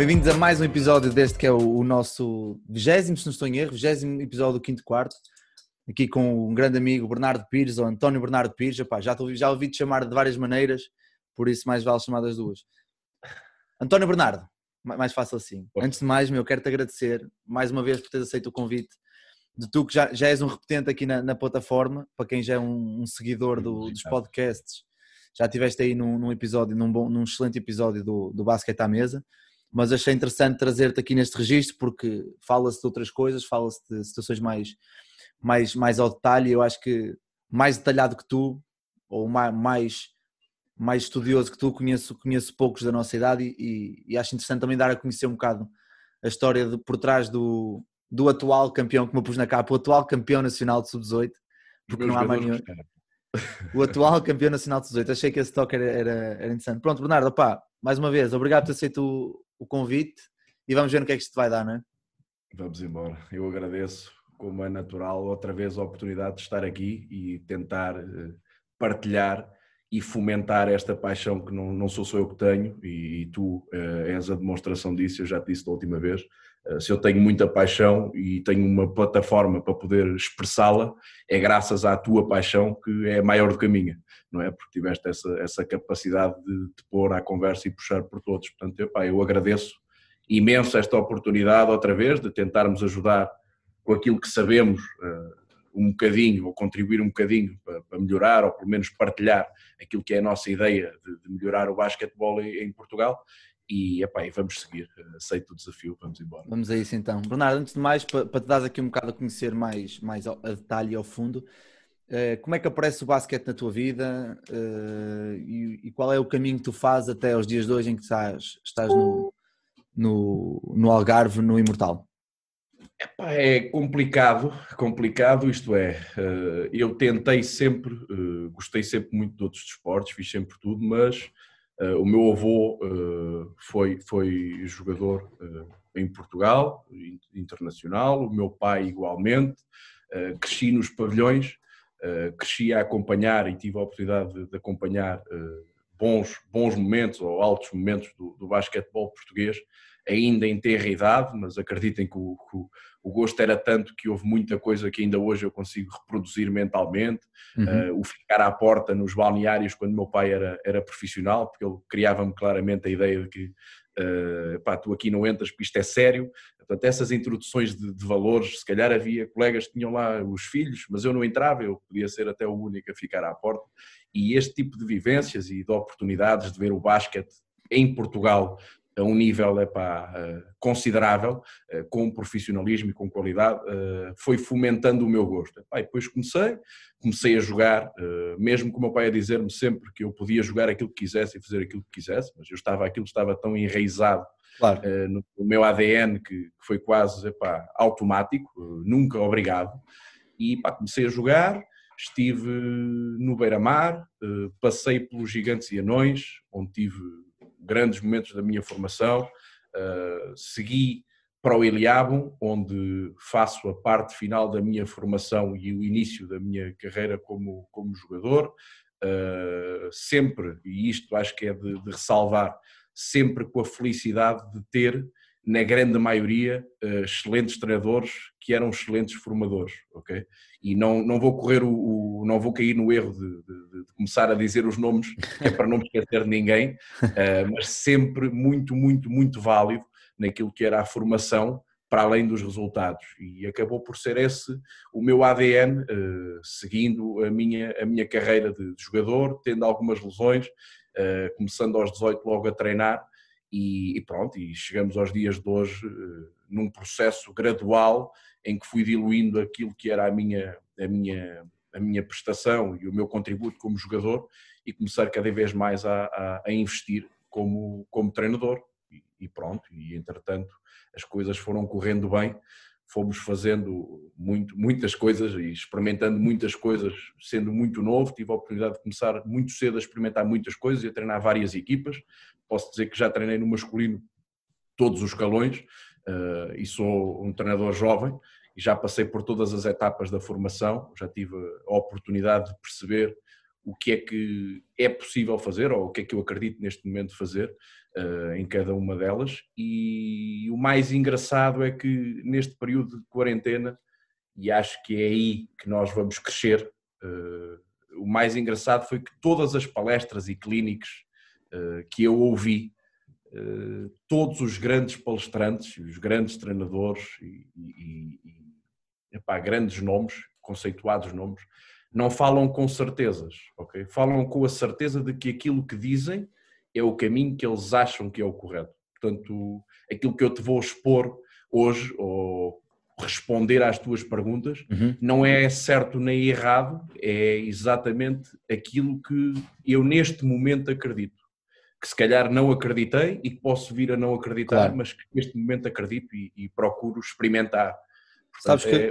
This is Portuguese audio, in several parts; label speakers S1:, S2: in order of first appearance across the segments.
S1: Bem-vindos a mais um episódio deste que é o, o nosso vigésimo, se não estou em erro, vigésimo episódio do quinto quarto. Aqui com um grande amigo, Bernardo Pires, ou António Bernardo Pires. Epá, já, já ouvi-te chamar de várias maneiras, por isso mais vale chamar das duas. António Bernardo, mais fácil assim. Antes de mais, meu, quero-te agradecer mais uma vez por teres aceito o convite de tu que já, já és um repetente aqui na, na plataforma, para quem já é um, um seguidor do, dos podcasts, já estiveste aí num, num, episódio, num, bom, num excelente episódio do, do Basquete à Mesa, mas achei interessante trazer-te aqui neste registro porque fala-se de outras coisas, fala-se de situações mais, mais, mais ao detalhe, eu acho que mais detalhado que tu, ou mais, mais estudioso que tu, conheço, conheço poucos da nossa idade e, e acho interessante também dar a conhecer um bocado a história de, por trás do, do atual campeão, como eu pus na capa, o atual campeão nacional de sub-18, porque não há mais nenhum. O atual campeão nacional de sub-18, achei que esse toque era, era, era, interessante. Pronto, Bernardo, opá, mais uma vez, obrigado por ter aceito o, convite e vamos ver no que é que isto vai dar, não é?
S2: Vamos embora. Eu agradeço, como é natural, outra vez a oportunidade de estar aqui e tentar eh, partilhar e fomentar esta paixão que não, não sou só eu que tenho e, e tu uh, és a demonstração disso, eu já te disse da última vez. Uh, se eu tenho muita paixão e tenho uma plataforma para poder expressá-la, é graças à tua paixão que é maior do que a minha, não é? Porque tiveste essa, essa capacidade de te pôr à conversa e puxar por todos. Portanto, epá, eu agradeço imenso esta oportunidade outra vez de tentarmos ajudar com aquilo que sabemos uh, um bocadinho ou contribuir um bocadinho para, melhorar ou pelo menos partilhar aquilo que é a nossa ideia de, melhorar o basquetebol em Portugal e, epá, e vamos seguir, aceito o desafio, vamos embora.
S1: Vamos a isso então. Bernardo, antes de mais, para, para te dar aqui um bocado a conhecer mais, mais a detalhe e ao fundo, eh, como é que aparece o basquete na tua vida eh, e, qual é o caminho que tu fazes até aos dias de hoje em que estás, estás no, no, no Algarve, no Imortal?
S2: Epá, é complicado, complicado, isto é, eh, eu tentei sempre, eh, gostei sempre muito de outros desportos, fiz sempre tudo, mas eh, o meu avô foi, foi jogador em Portugal, internacional, o meu pai igualmente, cresci nos pavilhões, cresci a acompanhar e tive a oportunidade de, acompanhar bons, bons momentos ou altos momentos do, do basquetebol português, ainda em terra idade, mas acreditem que o, que o, gosto era tanto que houve muita coisa que ainda hoje eu consigo reproduzir mentalmente. Uhum. Uh, o ficar à porta nos balneários quando meu pai era, era profissional, porque ele criava-me claramente a ideia de que uh, pá, tu aqui não entras porque isto é sério. Portanto, essas introduções de, de, valores, se calhar havia colegas que tinham lá os filhos, mas eu não entrava, eu podia ser até o único a ficar à porta. E este tipo de vivências e de oportunidades de ver o basquete em Portugal a um nível epá, eh, considerável, eh, com profissionalismo e com qualidade, eh, foi fomentando o meu gosto. Epá, depois comecei, comecei a jogar, mesmo com o meu pai a dizer-me sempre que eu podia jogar aquilo que quisesse e fazer aquilo que quisesse, mas eu estava, aquilo estava tão enraizado claro. no, meu ADN que foi quase epá, automático, nunca obrigado, e epá, comecei a jogar, estive no Beira-Mar, passei pelos Gigantes e Anões, onde tive grandes momentos da minha formação. Uh, segui para o Eliabum, onde faço a parte final da minha formação e o início da minha carreira como, como jogador. Uh, sempre, e isto acho que é de, de ressalvar, sempre com a felicidade de ter na grande maioria, uh, excelentes treinadores que eram excelentes formadores, ok? E não, não vou correr o, o não vou cair no erro de, de, de, começar a dizer os nomes, é para não me esquecer de ninguém, uh, mas sempre muito, muito, muito válido naquilo que era a formação, para além dos resultados. E acabou por ser esse o meu ADN, eh, seguindo a minha, a minha carreira de, de jogador, tendo algumas lesões, começando aos 18 logo a treinar, e, e, pronto, e chegamos aos dias de hoje uh, num processo gradual em que fui diluindo aquilo que era a minha, a minha, a minha prestação e o meu contributo como jogador e começar cada vez mais a, a, a investir como, como treinador. E, e, pronto, e entretanto as coisas foram correndo bem, fomos fazendo muito, muitas coisas e experimentando muitas coisas, sendo muito novo, tive a oportunidade de começar muito cedo a experimentar muitas coisas e a treinar várias equipas, posso dizer que já treinei no masculino todos os escalões uh, e sou um treinador jovem e já passei por todas as etapas da formação, já tive a oportunidade de perceber o que é que é possível fazer ou o que é que eu acredito neste momento fazer uh, em cada uma delas. E o mais engraçado é que neste período de quarentena, e acho que é aí que nós vamos crescer, uh, o mais engraçado foi que todas as palestras e clínicas uh, que eu ouvi, todos os grandes palestrantes, os grandes treinadores e, e, e epá, grandes nomes, conceituados nomes, não falam com certezas, ok? Falam com a certeza de que aquilo que dizem é o caminho que eles acham que é o correto. Portanto, aquilo que eu te vou expor hoje, ou responder às tuas perguntas, uhum. não é certo nem errado, é exatamente aquilo que eu neste momento acredito. Que se calhar não acreditei e que posso vir a não acreditar, claro. mas que neste momento acredito e, e procuro experimentar.
S1: Portanto, Sabes que é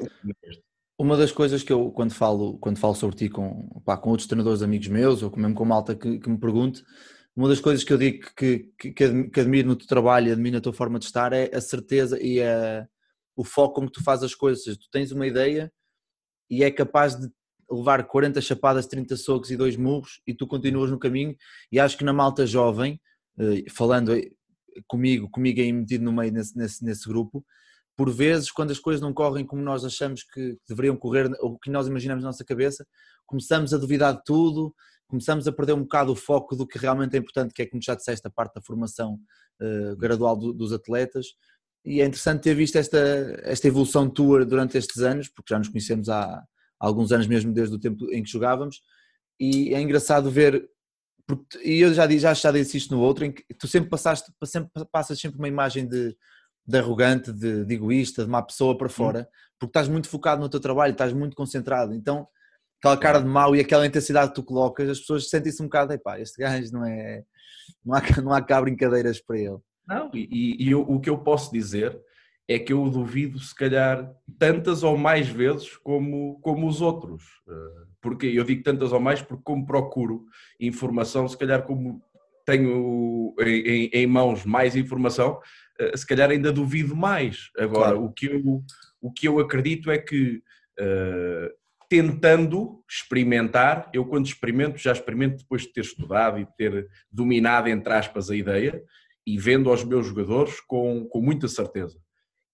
S1: uma das coisas que eu, quando falo, quando falo sobre ti com, pá, com outros treinadores amigos meus, ou mesmo com malta que, que me pergunte, uma das coisas que eu digo que, que, que admiro no teu trabalho e admiro na tua forma de estar é a certeza e a, o foco como tu fazes as coisas. Tu tens uma ideia e é capaz de levar 40 chapadas, 30 socos e dois murros e tu continuas no caminho e acho que na malta jovem, eh, falando comigo, comigo aí metido no meio nesse, nesse, nesse grupo, por vezes, quando as coisas não correm como nós achamos que deveriam correr, ou que nós imaginamos na nossa cabeça, começamos a duvidar de tudo, começamos a perder um bocado o foco do que realmente é importante, que é, como já disseste, a parte da formação uh, gradual do, dos atletas. E é interessante ter visto esta, esta evolução tua durante estes anos, porque já nos conhecemos há, alguns anos mesmo, desde o tempo em que jogávamos, e é engraçado ver e eu já, já, já disse isto no outro, em que tu sempre passaste, sempre passas sempre uma imagem de de arrogante, de, de, egoísta, de má pessoa para fora, porque estás muito focado no teu trabalho, estás muito concentrado. Então, aquela cara de mau e aquela intensidade que tu colocas, as pessoas sentem-se um bocado, epá, este gajo não é. Não há, não há cá brincadeiras para ele.
S2: Não, e, e eu, o que eu posso dizer é que eu duvido, se calhar, tantas ou mais vezes como, como os outros. Eh, porque eu digo tantas ou mais porque, como procuro informação, se calhar, como tenho em, em mãos mais informação, se calhar ainda duvido mais. Agora, claro. o, que eu, o que eu acredito é que uh, tentando experimentar, eu quando experimento, já experimento depois de ter estudado e ter dominado, entre aspas, a ideia e vendo aos meus jogadores com, com muita certeza.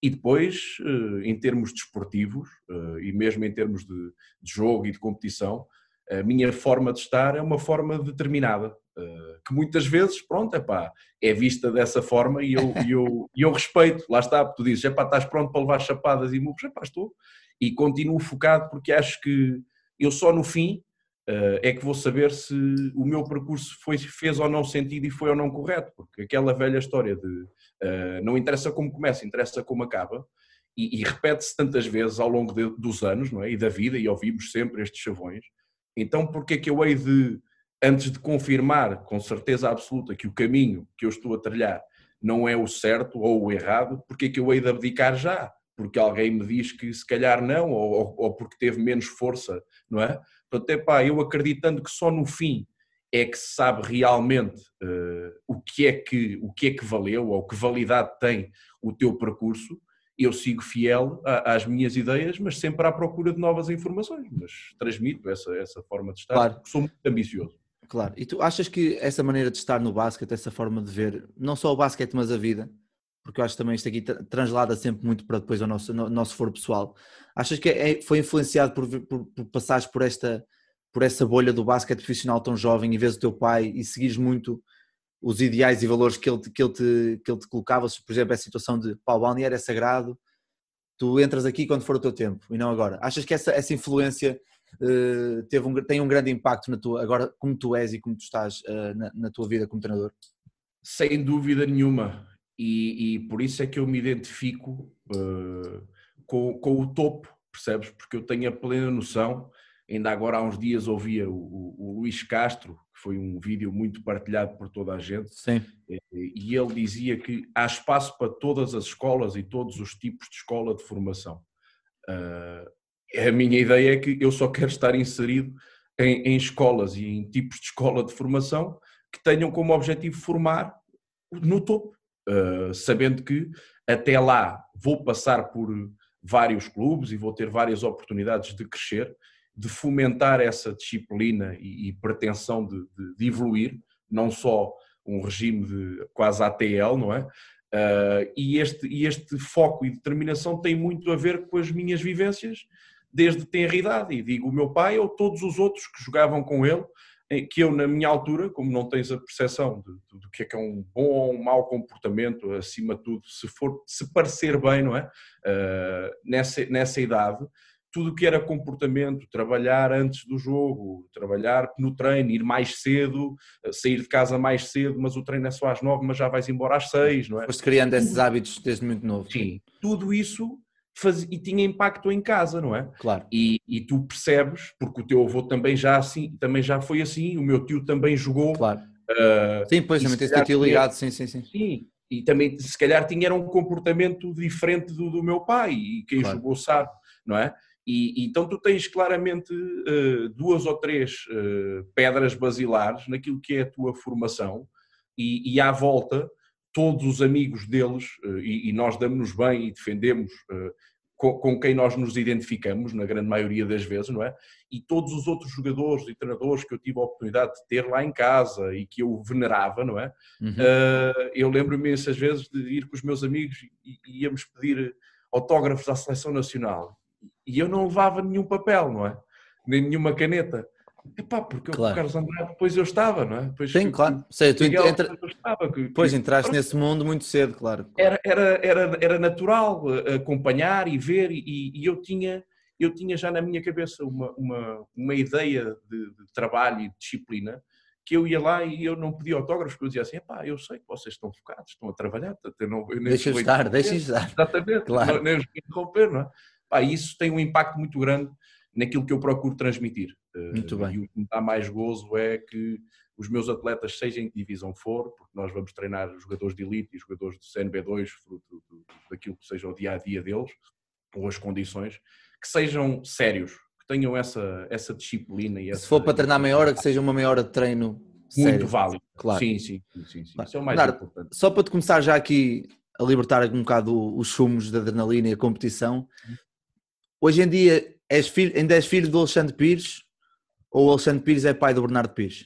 S2: E depois, uh, em termos desportivos uh, e mesmo em termos de, de jogo e de competição, a minha forma de estar é uma forma determinada. Eh, que muitas vezes, pronto, epá, é vista dessa forma e eu, eu, eu respeito, lá está, tu dizes, epá, estás pronto para levar chapadas e murros, epá, estou, e continuo focado porque acho que eu só no fim uh, é que vou saber se o meu percurso foi, fez ou não sentido e foi ou não correto, porque aquela velha história de uh, não interessa como começa, interessa como acaba, e, e repete-se tantas vezes ao longo de, dos anos, não é, e da vida, e ouvimos sempre estes chavões, então porque é que eu hei de antes de confirmar com certeza absoluta que o caminho que eu estou a trilhar não é o certo ou o errado, porque é que eu hei de abdicar já? Porque alguém me diz que se calhar não, ou, ou porque teve menos força, não é? Portanto, é pá, eu acreditando que só no fim é que se sabe realmente uh, o, que é que, o que é que valeu ou que validade tem o teu percurso, eu sigo fiel às minhas ideias, mas sempre à procura de novas informações. Mas transmito essa, essa forma de estar, claro. sou muito ambicioso.
S1: Claro, e tu achas que essa maneira de estar no basquete, essa forma de ver, não só o basquete, mas a vida, porque eu acho que também isto aqui translada sempre muito para depois ao nosso, no, nosso foro pessoal, achas que é, foi influenciado por, por, por passares por esta, por essa bolha do basquete profissional tão jovem e vês o teu pai e seguires muito os ideais e valores que ele, que ele, te, que ele te colocava, por exemplo, a situação de pau, balneário é sagrado, tu entras aqui quando for o teu tempo e não agora. Achas que essa, essa influência uh, teve um, tem um grande impacto na tua, agora como tu és e como tu estás uh, na, na, tua vida como treinador?
S2: Sem dúvida nenhuma. E, e por isso é que eu me identifico uh, com, com o topo, percebes? Porque eu tenho a plena noção. Ainda agora há uns dias ouvia o, o, o Luís Castro, foi um vídeo muito partilhado por toda a gente.
S1: Sim.
S2: E ele dizia que há espaço para todas as escolas e todos os tipos de escola de formação. Uh, a minha ideia é que eu só quero estar inserido em, em, escolas e em tipos de escola de formação que tenham como objetivo formar no topo, uh, sabendo que até lá vou passar por vários clubes e vou ter várias oportunidades de crescer de fomentar essa disciplina e, e pretensão de, de, de, evoluir, não só um regime de quase ATL, não é? Uh, e, este, e este foco e determinação tem muito a ver com as minhas vivências desde tenra idade. E digo o meu pai ou todos os outros que jogavam com ele, que eu, na minha altura, como não tens a percepção do que é que é um bom ou um mau comportamento, acima de tudo, se for se parecer bem, não é? Uh, nessa, nessa idade, tudo o que era comportamento, trabalhar antes do jogo, trabalhar no treino, ir mais cedo, sair de casa mais cedo, mas o treino é só às nove, mas já vais embora às seis, não é?
S1: Foste criando esses hábitos desde muito novo.
S2: Sim, tudo isso faz, e tinha impacto em casa, não é?
S1: Claro.
S2: E, e, tu percebes, porque o teu avô também já, assim, também já foi assim, o meu tio também jogou.
S1: Claro. Uh, sim, pois, também tens o tio ligado, sim, sim, sim.
S2: Sim, e também se calhar tinha um comportamento diferente do, do meu pai, e quem claro. jogou sabe, não é? E, e, então tu tens claramente uh, duas ou três uh, pedras basilares naquilo que é a tua formação e, e à volta todos os amigos deles, uh, e, e, nós damos-nos bem e defendemos com, com, quem nós nos identificamos, na grande maioria das vezes, não é? E todos os outros jogadores e treinadores que eu tive a oportunidade de ter lá em casa e que eu venerava, não é? Uhum. eu lembro-me essas vezes de ir com os meus amigos e, e íamos pedir autógrafos à seleção nacional e eu não levava nenhum papel, não é? Nem nenhuma caneta. Epá, porque claro. o Carlos Andrade depois eu estava, não é? Depois,
S1: Sim, claro. Sei, tu Miguel, entra... estava, que, pois que... entraste nesse mundo muito cedo, claro.
S2: Era, era, era, era natural eh, acompanhar e ver, e, e eu, tinha, eu tinha já na minha cabeça uma, uma, uma ideia de, de, trabalho e de disciplina que eu ia lá e eu não pedia autógrafos, porque eu dizia assim, epá, eu sei que vocês estão focados, estão a trabalhar, eu não,
S1: eu deixa estar, deixa estar.
S2: Exatamente, claro. nem os interromper, não é? Pá, isso tem um impacto muito grande naquilo que eu procuro transmitir.
S1: Eh, muito bem.
S2: E o que me dá mais gozo é que os meus atletas, seja em que divisão for, porque nós vamos treinar jogadores de elite e jogadores de CNB2, fruto daquilo que seja o dia a dia deles, ou as condições, que sejam sérios, que tenham essa, essa disciplina. E essa,
S1: Se for para treinar meia hora, que seja uma meia hora de treino
S2: muito
S1: sério.
S2: válido.
S1: Claro.
S2: Sim, sim, sim. sim. Isso é o mais importante.
S1: Só para te começar já aqui a libertar um bocado os sumos da adrenalina e a competição, uhum. Hoje em dia és filho, ainda és filho do Alexandre Pires ou o Alexandre Pires é pai do Bernardo Pires?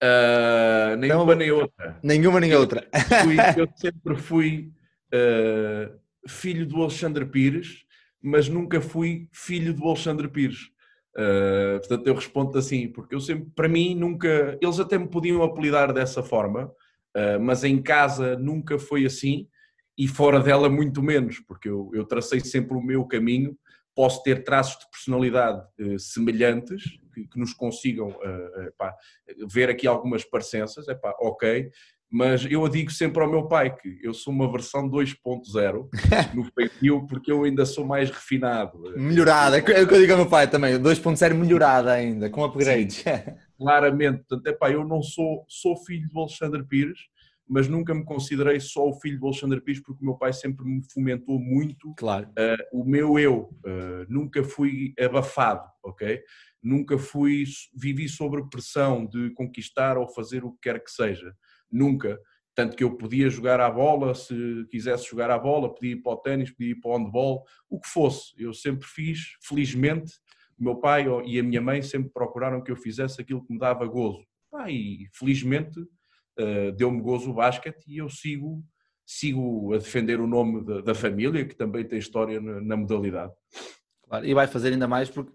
S2: Uh, nenhuma então, nem outra.
S1: Nenhuma nem outra.
S2: Fui, eu sempre fui uh, filho do Alexandre Pires, mas nunca fui filho do Alexandre Pires. Uh, portanto, eu respondo assim, porque eu sempre, para mim, nunca. Eles até me podiam apelidar dessa forma, mas em casa nunca foi assim e fora dela muito menos, porque eu, eu tracei sempre o meu caminho, posso ter traços de personalidade eh, semelhantes, que, que, nos consigam eh, epá, ver aqui algumas parecenças, epá, ok, mas eu digo sempre ao meu pai que eu sou uma versão 2.0 no feitio porque eu ainda sou mais refinado.
S1: Melhorada, é o que eu digo ao meu pai também, 2.0 melhorada ainda, com upgrades. Sim,
S2: claramente, portanto, epá, eu não sou, sou filho do Alexandre Pires, mas nunca me considerei só o filho do Alexandre Pires porque o meu pai sempre me fomentou muito
S1: claro.
S2: uh, o meu eu. Uh, nunca fui abafado, ok? Nunca fui, vivi sobre pressão de conquistar ou fazer o que quer que seja. Nunca. Tanto que eu podia jogar à bola, se quisesse jogar à bola, podia ir para o ténis, podia ir para o handball, o que fosse. Eu sempre fiz, felizmente, o meu pai e a minha mãe sempre procuraram que eu fizesse aquilo que me dava gozo. Ah, e felizmente uh, deu-me gozo o basquete e eu sigo, sigo a defender o nome da, da família, que também tem história na, na modalidade.
S1: Claro, e vai fazer ainda mais porque,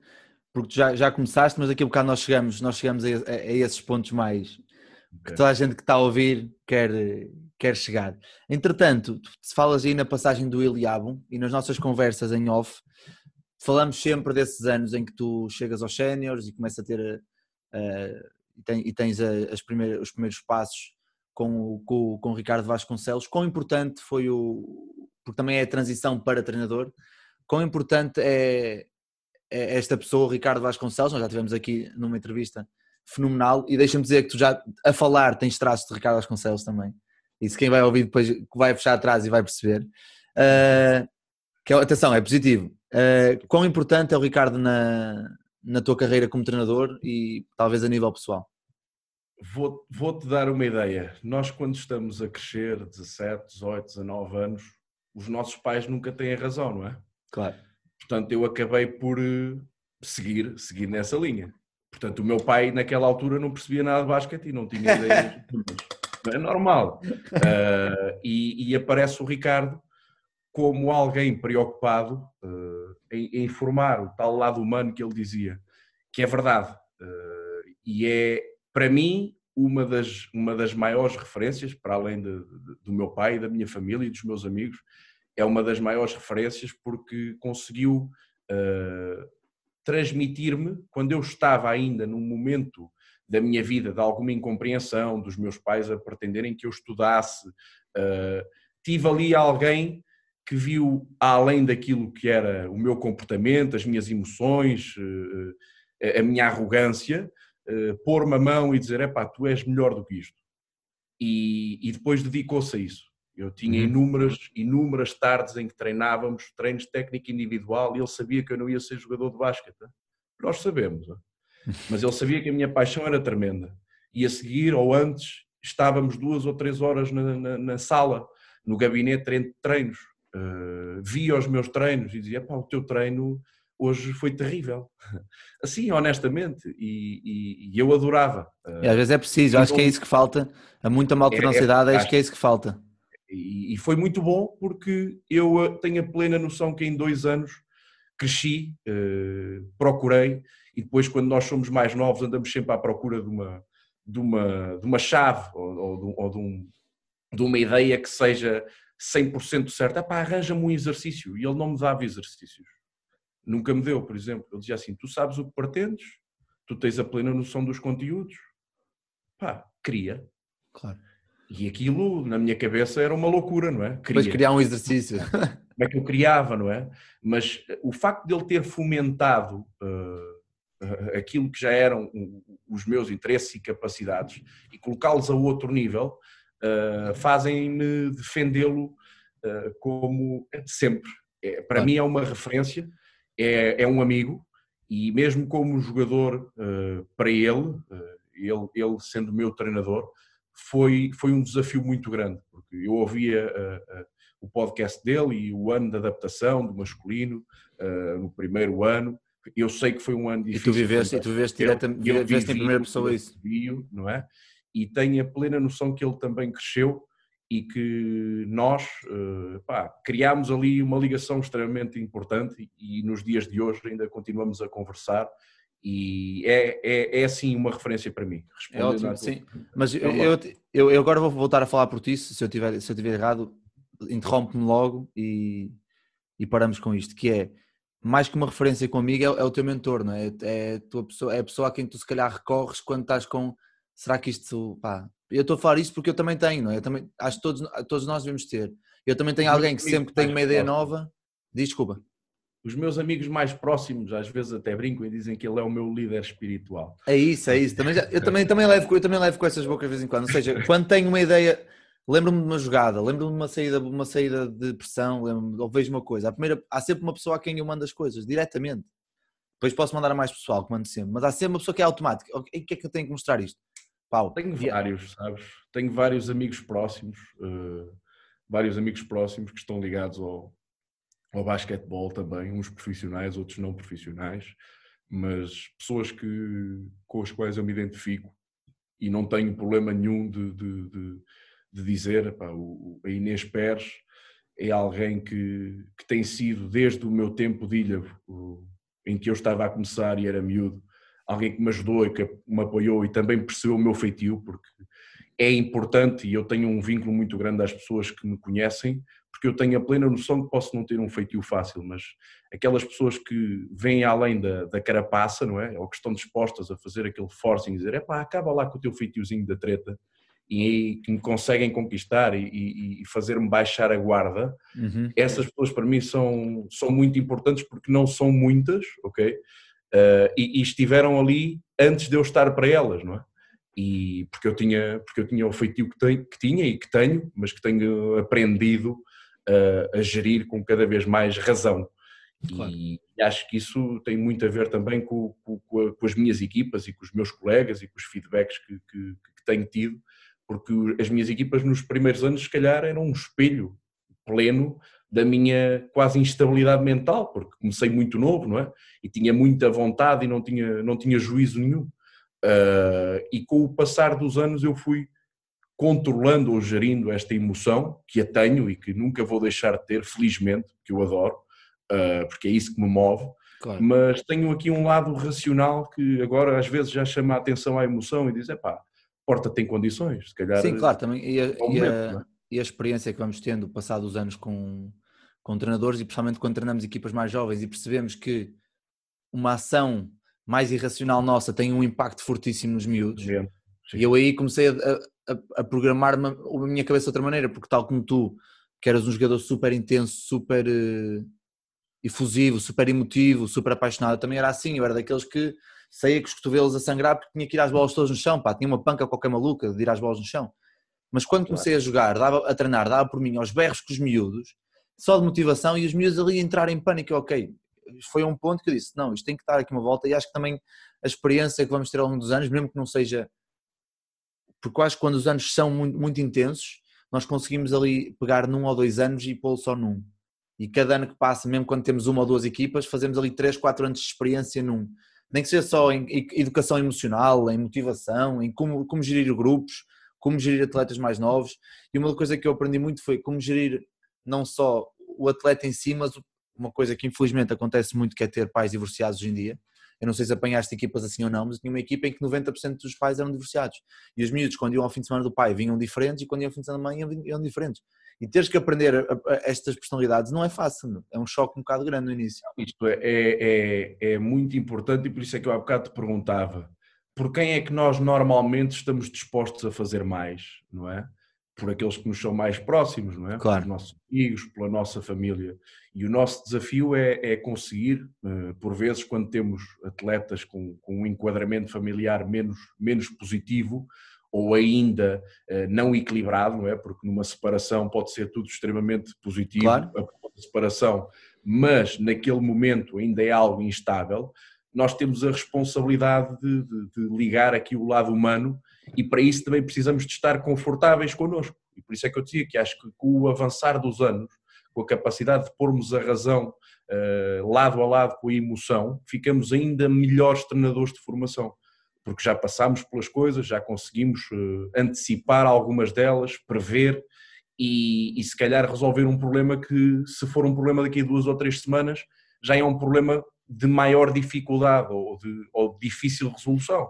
S1: porque já, já começaste, mas daqui a bocado nós chegamos, nós chegamos a, a, a esses pontos mais que toda a gente que está a ouvir quer, quer chegar. Entretanto, se falas aí na passagem do Iliabo e nas nossas conversas em off, falamos sempre desses anos em que tu chegas aos séniores e começas a ter uh, e, tens as primeiras, os primeiros passos com, com, com o Ricardo Vasconcelos, quão importante foi o. porque também é a transição para treinador, quão importante é, é esta pessoa, o Ricardo Vasconcelos, nós já tivemos aqui numa entrevista fenomenal, e deixa-me dizer que tu já a falar tens traços de Ricardo Vasconcelos também. Isso quem vai ouvir depois vai fechar atrás e vai perceber. Uh, que, é, atenção, é positivo. Uh, quão importante é o Ricardo na, na tua carreira como treinador e talvez a nível pessoal?
S2: Vou-te vou dar uma ideia. Nós, quando estamos a crescer, 17, 18, 19 anos, os nossos pais nunca têm razão, não é?
S1: Claro.
S2: Portanto, eu acabei por, seguir, seguir nessa linha. Portanto, o meu pai naquela altura não percebia nada de basquete e não tinha ideia. é normal. Uh, e, e, aparece o Ricardo como alguém preocupado uh, em, em, informar o tal lado humano que ele dizia, que é verdade. Uh, e é, para mim, uma das, uma das maiores referências, para além de, de, do meu pai, da minha família e dos meus amigos, é uma das maiores referências porque conseguiu uh, transmitir-me, quando eu estava ainda num momento da minha vida de alguma incompreensão, dos meus pais a pretenderem que eu estudasse, uh, tive ali alguém que viu além daquilo que era o meu comportamento, as minhas emoções, uh, a minha arrogância, uh, pôr-me a mão e dizer: epá, tu és melhor do que isto. E, e depois dedicou-se a isso. Eu tinha uhum. inúmeras, inúmeras tardes em que treinávamos, treinos de técnica individual, e ele sabia que eu não ia ser jogador de basquete. Nós sabemos. Mas ele sabia que a minha paixão era tremenda. E a seguir, ou antes, estávamos duas ou três horas na, na, na sala, no gabinete de treinos. Uh, via os meus treinos e dizia: pá, o teu treino hoje foi terrível. Assim, honestamente, e, e, e eu adorava.
S1: E às vezes é preciso, acho que é isso que falta. Há muita malta é, é, acho que é isso que falta.
S2: E, e, foi muito bom porque eu eh, tenho a plena noção que em dois anos cresci, eh, procurei e depois quando nós somos mais novos andamos sempre à procura de uma, de uma, de uma chave ou, ou, de, ou de, um, de, uma ideia que seja 100% certa. Epá, arranja-me um exercício e ele não me dava exercícios. Nunca me deu, por exemplo. Ele dizia assim, tu sabes o que pretendes, tu tens a plena noção dos conteúdos. Pá, cria.
S1: Claro.
S2: E aquilo, na minha cabeça, era uma loucura, não é?
S1: Queria. Depois criar um exercício.
S2: Como é que eu criava, não é? Mas eh, o facto de ele ter fomentado uh, aquilo que já eram os meus interesses e capacidades e colocá-los a outro nível, uh, fazem-me defendê-lo uh, como sempre. É, para mim é uma referência, é, é, um amigo e mesmo como jogador para ele, ele, ele sendo meu treinador, foi, foi um desafio muito grande, porque eu ouvia uh, uh, o podcast dele e o ano de adaptação do masculino, uh, no primeiro ano, eu sei que foi um ano difícil.
S1: E tu viveste, e tu viveste, diretamente, viveste em primeira pessoa isso.
S2: Bio, não é? E tenho a plena noção que ele também cresceu e que nós pá, criámos ali uma ligação extremamente importante e nos dias de hoje ainda continuamos a conversar e é, é, é assim uma referência para mim.
S1: É ótimo, sim. Mas eu, eu, eu, agora vou voltar a falar por ti, se eu tiver, se eu tiver errado, interrompe-me logo e, e paramos com isto, que é mais que uma referência comigo, é, é o teu mentor, não é? É a, tua pessoa, é a pessoa a quem tu se calhar recorres quando estás com será que isto, pá, eu estou a falar isto porque eu também tenho, não é? Eu também, acho que todos, todos nós devemos ter. Eu também tenho alguém que sempre que tem uma ideia nova, diz desculpa
S2: os meus amigos mais próximos às vezes até brincam e dizem que ele é o meu líder espiritual.
S1: É isso, é isso. Também já, eu também, também, levo, eu também levo com essas bocas de vez em quando. Ou seja, quando tenho uma ideia, lembro-me de uma jogada, lembro-me de uma saída, uma saída de pressão, ou vejo uma coisa. A primeira, há sempre uma pessoa a quem eu mando as coisas, diretamente. Depois posso mandar a mais pessoal, que mando sempre. Mas há sempre uma pessoa que é automática. O que é que eu tenho que mostrar isto?
S2: Pau. Tenho vários, sabes? Tenho vários amigos próximos, uh, vários amigos próximos que estão ligados ao, ao basquetebol também, uns profissionais, outros não profissionais, mas pessoas que, com as quais eu me identifico e não tenho problema nenhum de, de, de, de dizer, pá, o, a Inês Pérez é alguém que, que tem sido, desde o meu tempo de ilha, em que eu estava a começar e era miúdo, alguém que me ajudou e que me apoiou e também percebeu o meu feitio, porque é importante e eu tenho um vínculo muito grande às pessoas que me conhecem, porque eu tenho a plena noção que posso não ter um feitio fácil, mas aquelas pessoas que vêm além da, da carapaça, não é? Ou que estão dispostas a fazer aquele forcing e dizer, é pá, acaba lá com o teu feitiozinho da treta e que me conseguem conquistar e, e, fazer-me baixar a guarda, uhum. essas pessoas para mim são, são muito importantes porque não são muitas, ok? Uh, e, e estiveram ali antes de eu estar para elas, não é? e porque eu tinha porque eu tinha o feitio que, tenho, que tinha e que tenho, mas que tenho aprendido a, a gerir com cada vez mais razão. Claro. E acho que isso tem muito a ver também com, com, com, as minhas equipas e com os meus colegas e com os feedbacks que, que, que, tenho tido, porque as minhas equipas nos primeiros anos, se calhar, eram um espelho pleno da minha quase instabilidade mental, porque comecei muito novo, não é? E tinha muita vontade e não tinha, não tinha juízo nenhum. Uh, e com o passar dos anos eu fui controlando ou gerindo esta emoção, que a tenho e que nunca vou deixar de ter, felizmente, que eu adoro, uh, porque é isso que me move. Claro. Mas tenho aqui um lado racional que agora às vezes já chama a atenção à emoção e diz: é pá, porta tem condições, se calhar.
S1: Sim, claro, também. E a, é e, a, é? e a, experiência que vamos tendo passados os anos com, com treinadores e principalmente quando treinamos equipas mais jovens e percebemos que uma ação mais irracional nossa tem um impacto fortíssimo nos miúdos. Sim. E eu aí comecei a, a, a programar a minha cabeça de outra maneira, porque tal como tu, que eras um jogador super intenso, super. Uh, efusivo, super emotivo, super apaixonado, eu também era assim, eu era daqueles que saía com os cotovelos a sangrar porque tinha que ir às bolas todas no chão, pá, tinha uma panca qualquer maluca de ir às bolas no chão. Mas quando comecei a jogar, dava, a treinar, dava por mim aos berros com os miúdos, só de motivação e os miúdos ali entrarem em pânico, ok, foi um ponto que eu disse, não, isto tem que estar aqui uma volta e acho que também a experiência que vamos ter ao longo dos anos, mesmo que não seja, porque acho que quando os anos são muito, muito intensos, nós conseguimos ali pegar num ou dois anos e pô-lo só num e cada ano que passa, mesmo quando temos uma ou duas equipas, fazemos ali 3, 4 anos de experiência num. Nem que seja só em educação emocional, em motivação, em como, como gerir grupos, como gerir atletas mais novos. E uma coisa que eu aprendi muito foi como gerir não só o atleta em si, mas uma coisa que infelizmente acontece muito que é ter pais divorciados hoje em dia. Eu não sei se apanhaste equipas assim ou não, mas tinha uma equipa em que 90% dos pais eram divorciados. E os miúdos, quando iam ao fim de semana do pai, vinham diferentes e quando iam ao fim de semana da mãe, iam diferentes. E teres que aprender estas personalidades não é fácil, é um choque um bocado grande no início.
S2: Isto é, é, é, é muito importante e por isso é que eu há bocado te perguntava por quem é que nós normalmente estamos dispostos a fazer mais, não é? Por aqueles que nos são mais próximos, não é?
S1: Claro.
S2: Pelos nossos amigos, pela nossa família. E o nosso desafio é, é conseguir, eh, por vezes, quando temos atletas com, com um enquadramento familiar menos, menos positivo, ou ainda uh, não equilibrado, não é? Porque numa separação pode ser tudo extremamente positivo, claro. a separação, mas naquele momento ainda é algo instável. Nós temos a responsabilidade de, de, de ligar aqui o lado humano e para isso também precisamos de estar confortáveis connosco. E por isso é que eu dizia que acho que com o avançar dos anos, com a capacidade de pormos a razão uh, lado a lado com a emoção, ficamos ainda melhores treinadores de formação porque já passámos pelas coisas, já conseguimos uh, antecipar algumas delas, prever e, e, se calhar resolver um problema que, se for um problema daqui a duas ou três semanas, já é um problema de maior dificuldade ou de, ou de difícil resolução.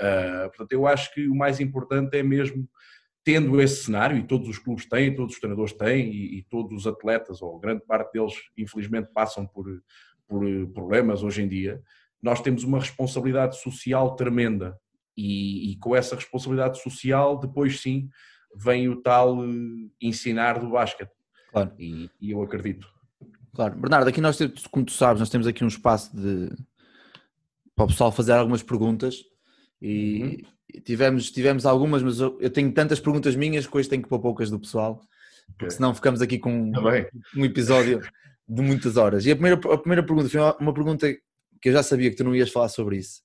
S2: Uh, portanto, eu acho que o mais importante é mesmo, tendo esse cenário, e todos os clubes têm, todos os treinadores têm, e, e todos os atletas, ou grande parte deles, infelizmente, passam por, por problemas hoje em dia, nós temos uma responsabilidade social tremenda e, e, com essa responsabilidade social, depois sim, vem o tal eh, ensinar do basquete. Claro. E, e, eu acredito.
S1: Claro. Bernardo, aqui nós, como tu sabes, nós temos aqui um espaço de para o pessoal fazer algumas perguntas e uhum. tivemos, tivemos algumas, mas eu, tenho tantas perguntas minhas que hoje tenho que pôr poucas do pessoal, porque okay. senão ficamos aqui com tá um episódio de muitas horas. E a primeira, a primeira pergunta foi uma pergunta que eu já sabia que tu não ias falar sobre isso,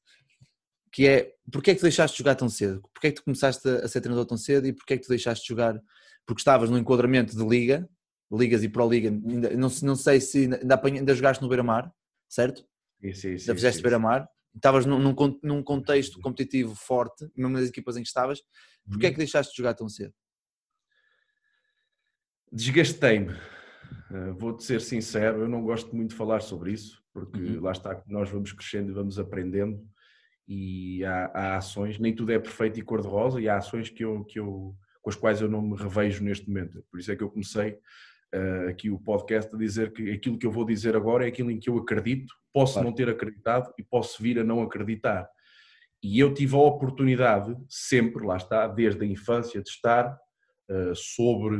S1: que é porque é que tu deixaste de jogar tão cedo? Porque é que tu começaste a ser treinador tão cedo e porque é que tu deixaste de jogar? Porque estavas no enquadramento de liga, ligas e pro-liga, não, não sei se ainda, ainda jogaste no Beira-Mar, certo?
S2: Sim, sim.
S1: fizeste Beira-Mar, estavas num, num, num, contexto competitivo forte, mesmo nas equipas em que estavas, porque é uhum. que deixaste de jogar tão cedo?
S2: Desgastei-me. Uh, Vou-te ser sincero, eu não gosto muito de falar sobre isso porque uhum. lá está, nós vamos crescendo e vamos aprendendo e há, há, ações, nem tudo é perfeito e cor-de-rosa, e há ações que eu, que eu, com as quais eu não me revejo neste momento. Por isso é que eu comecei uh, aqui o podcast a dizer que aquilo que eu vou dizer agora é aquilo em que eu acredito, posso claro. não ter acreditado e posso vir a não acreditar. E eu tive a oportunidade, sempre, lá está, desde a infância, de estar uh, sobre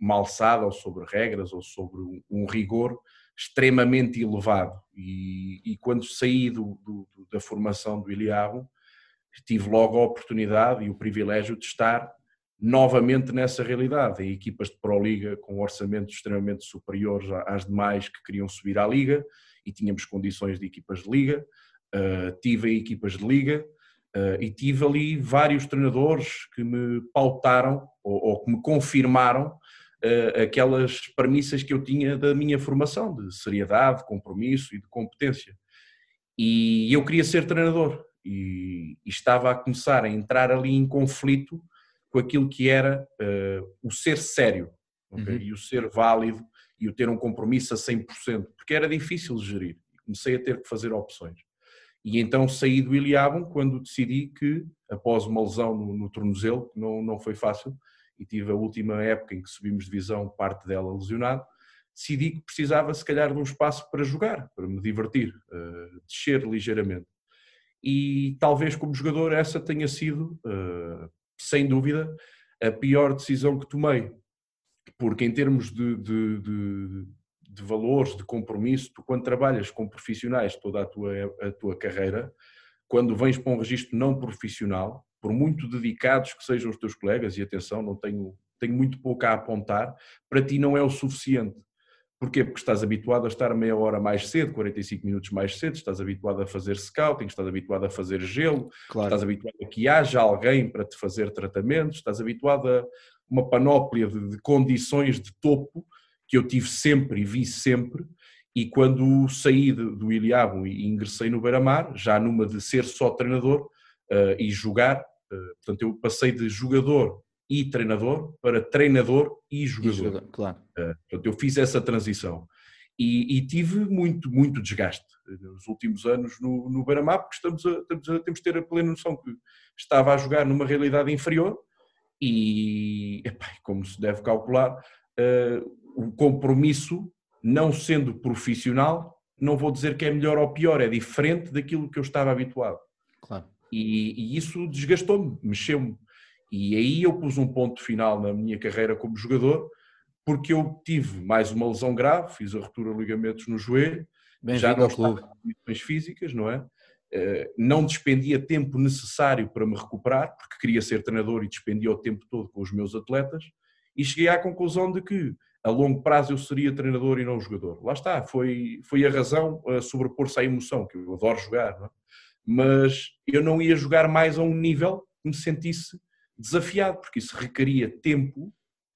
S2: uma alçada, ou sobre regras, ou sobre um, um rigor extremamente elevado. E, e quando saí do, do, da formação do Iliabo, tive logo a oportunidade e o privilégio de estar novamente nessa realidade, em equipas de Pro-Liga com orçamentos extremamente superiores às demais que queriam subir à Liga e tínhamos condições de equipas de Liga, uh, tive equipas de Liga uh, e tive ali vários treinadores que me pautaram ou, ou que me confirmaram uh, aquelas premissas que eu tinha da minha formação, de seriedade, compromisso e de competência. E eu queria ser treinador e, e estava a começar a entrar ali em conflito com aquilo que era uh, o ser sério okay? uhum. e o ser válido e o ter um compromisso a 100%, porque era difícil gerir. Comecei a ter que fazer opções. E então saí do Iliabum quando decidi que, após uma lesão no, no tornozelo, que não, não foi fácil, e tive a última época em que subimos divisão, parte dela lesionado, decidi que precisava se calhar de um espaço para jogar, para me divertir, uh, descer ligeiramente. E talvez como jogador essa tenha sido, uh, sem dúvida, a pior decisão que tomei, porque em termos de, de, de de valores, de compromisso, tu quando trabalhas com profissionais toda a tua, a tua carreira, quando vens para um registro não profissional, por muito dedicados que sejam os teus colegas, e atenção, não tenho, tenho muito pouco a apontar, para ti não é o suficiente. Porquê? Porque estás habituado a estar meia hora mais cedo, 45 minutos mais cedo, estás habituado a fazer scouting, estás habituado a fazer gelo, claro. estás habituado a que haja alguém para te fazer tratamentos, estás habituado a uma panóplia de, de condições de topo que eu tive sempre e vi sempre, e quando saí do Iliabo e ingressei no Beira-Mar, já numa de ser só treinador uh, e jogar, uh, portanto eu passei de jogador e treinador para treinador e jogador. E jogador claro. Uh, portanto eu fiz essa transição. E, e, tive muito, muito desgaste nos últimos anos no, no Beira-Mar, porque estamos a, estamos a, temos de ter a plena noção que estava a jogar numa realidade inferior e, epá, como se deve calcular, uh, o compromisso, não sendo profissional, não vou dizer que é melhor ou pior, é diferente daquilo que eu estava habituado. Claro. E, e isso desgastou-me, mexeu-me. E aí eu pus um ponto final na minha carreira como jogador, porque eu tive mais uma lesão grave, fiz a ruptura de ligamentos no joelho, Bem já não estava em condições físicas, não é? Eh, não despendia tempo necessário para me recuperar, porque queria ser treinador e despendia o tempo todo com os meus atletas, e cheguei à conclusão de que a longo prazo eu seria treinador e não jogador. Lá está, foi, foi a razão a sobrepor-se à emoção, que eu adoro jogar, é? mas eu não ia jogar mais a um nível que me sentisse desafiado, porque isso requeria tempo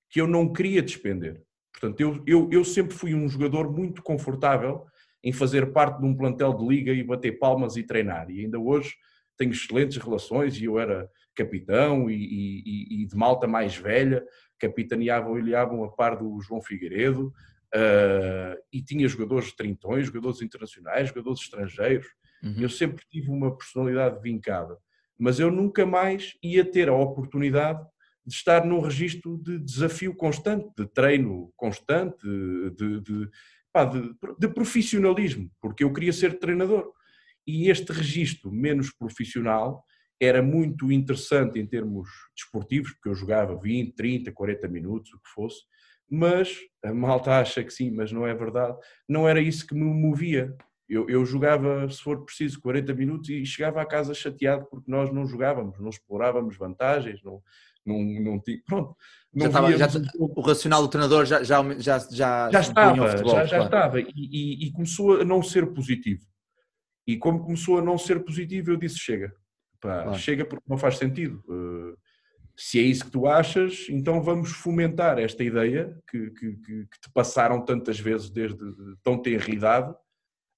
S2: que eu não queria despender. Portanto, eu, eu, eu sempre fui um jogador muito confortável em fazer parte de um plantel de liga e bater palmas e treinar. E ainda hoje tenho excelentes relações e eu era capitão e, e, e de malta mais velha capitaneavam e olhavam a par do João Figueiredo, uh, e tinha jogadores trintões, jogadores internacionais, jogadores estrangeiros. Uhum. Eu sempre tive uma personalidade vincada, mas eu nunca mais ia ter a oportunidade de estar num registro de desafio constante, de treino constante, de, de, pá, de, de profissionalismo, porque eu queria ser treinador. E este registro menos profissional era muito interessante em termos desportivos, porque eu jogava 20, 30, 40 minutos, o que fosse, mas a malta acha que sim, mas não é verdade. Não era isso que me movia. Eu, eu jogava, se for preciso, 40 minutos e chegava à casa chateado porque nós não jogávamos, não explorávamos vantagens, não, não, não tinha. Pronto.
S1: Não já estava, já, o racional do treinador já, já, já,
S2: já, já estava, futebol, já, já estava e, e, e começou a não ser positivo. E como começou a não ser positivo, eu disse: chega, Pá, claro. Chega porque não faz sentido. Uh, se é isso que tu achas, então vamos fomentar esta ideia que, que, que, que te passaram tantas vezes desde tão tenra idade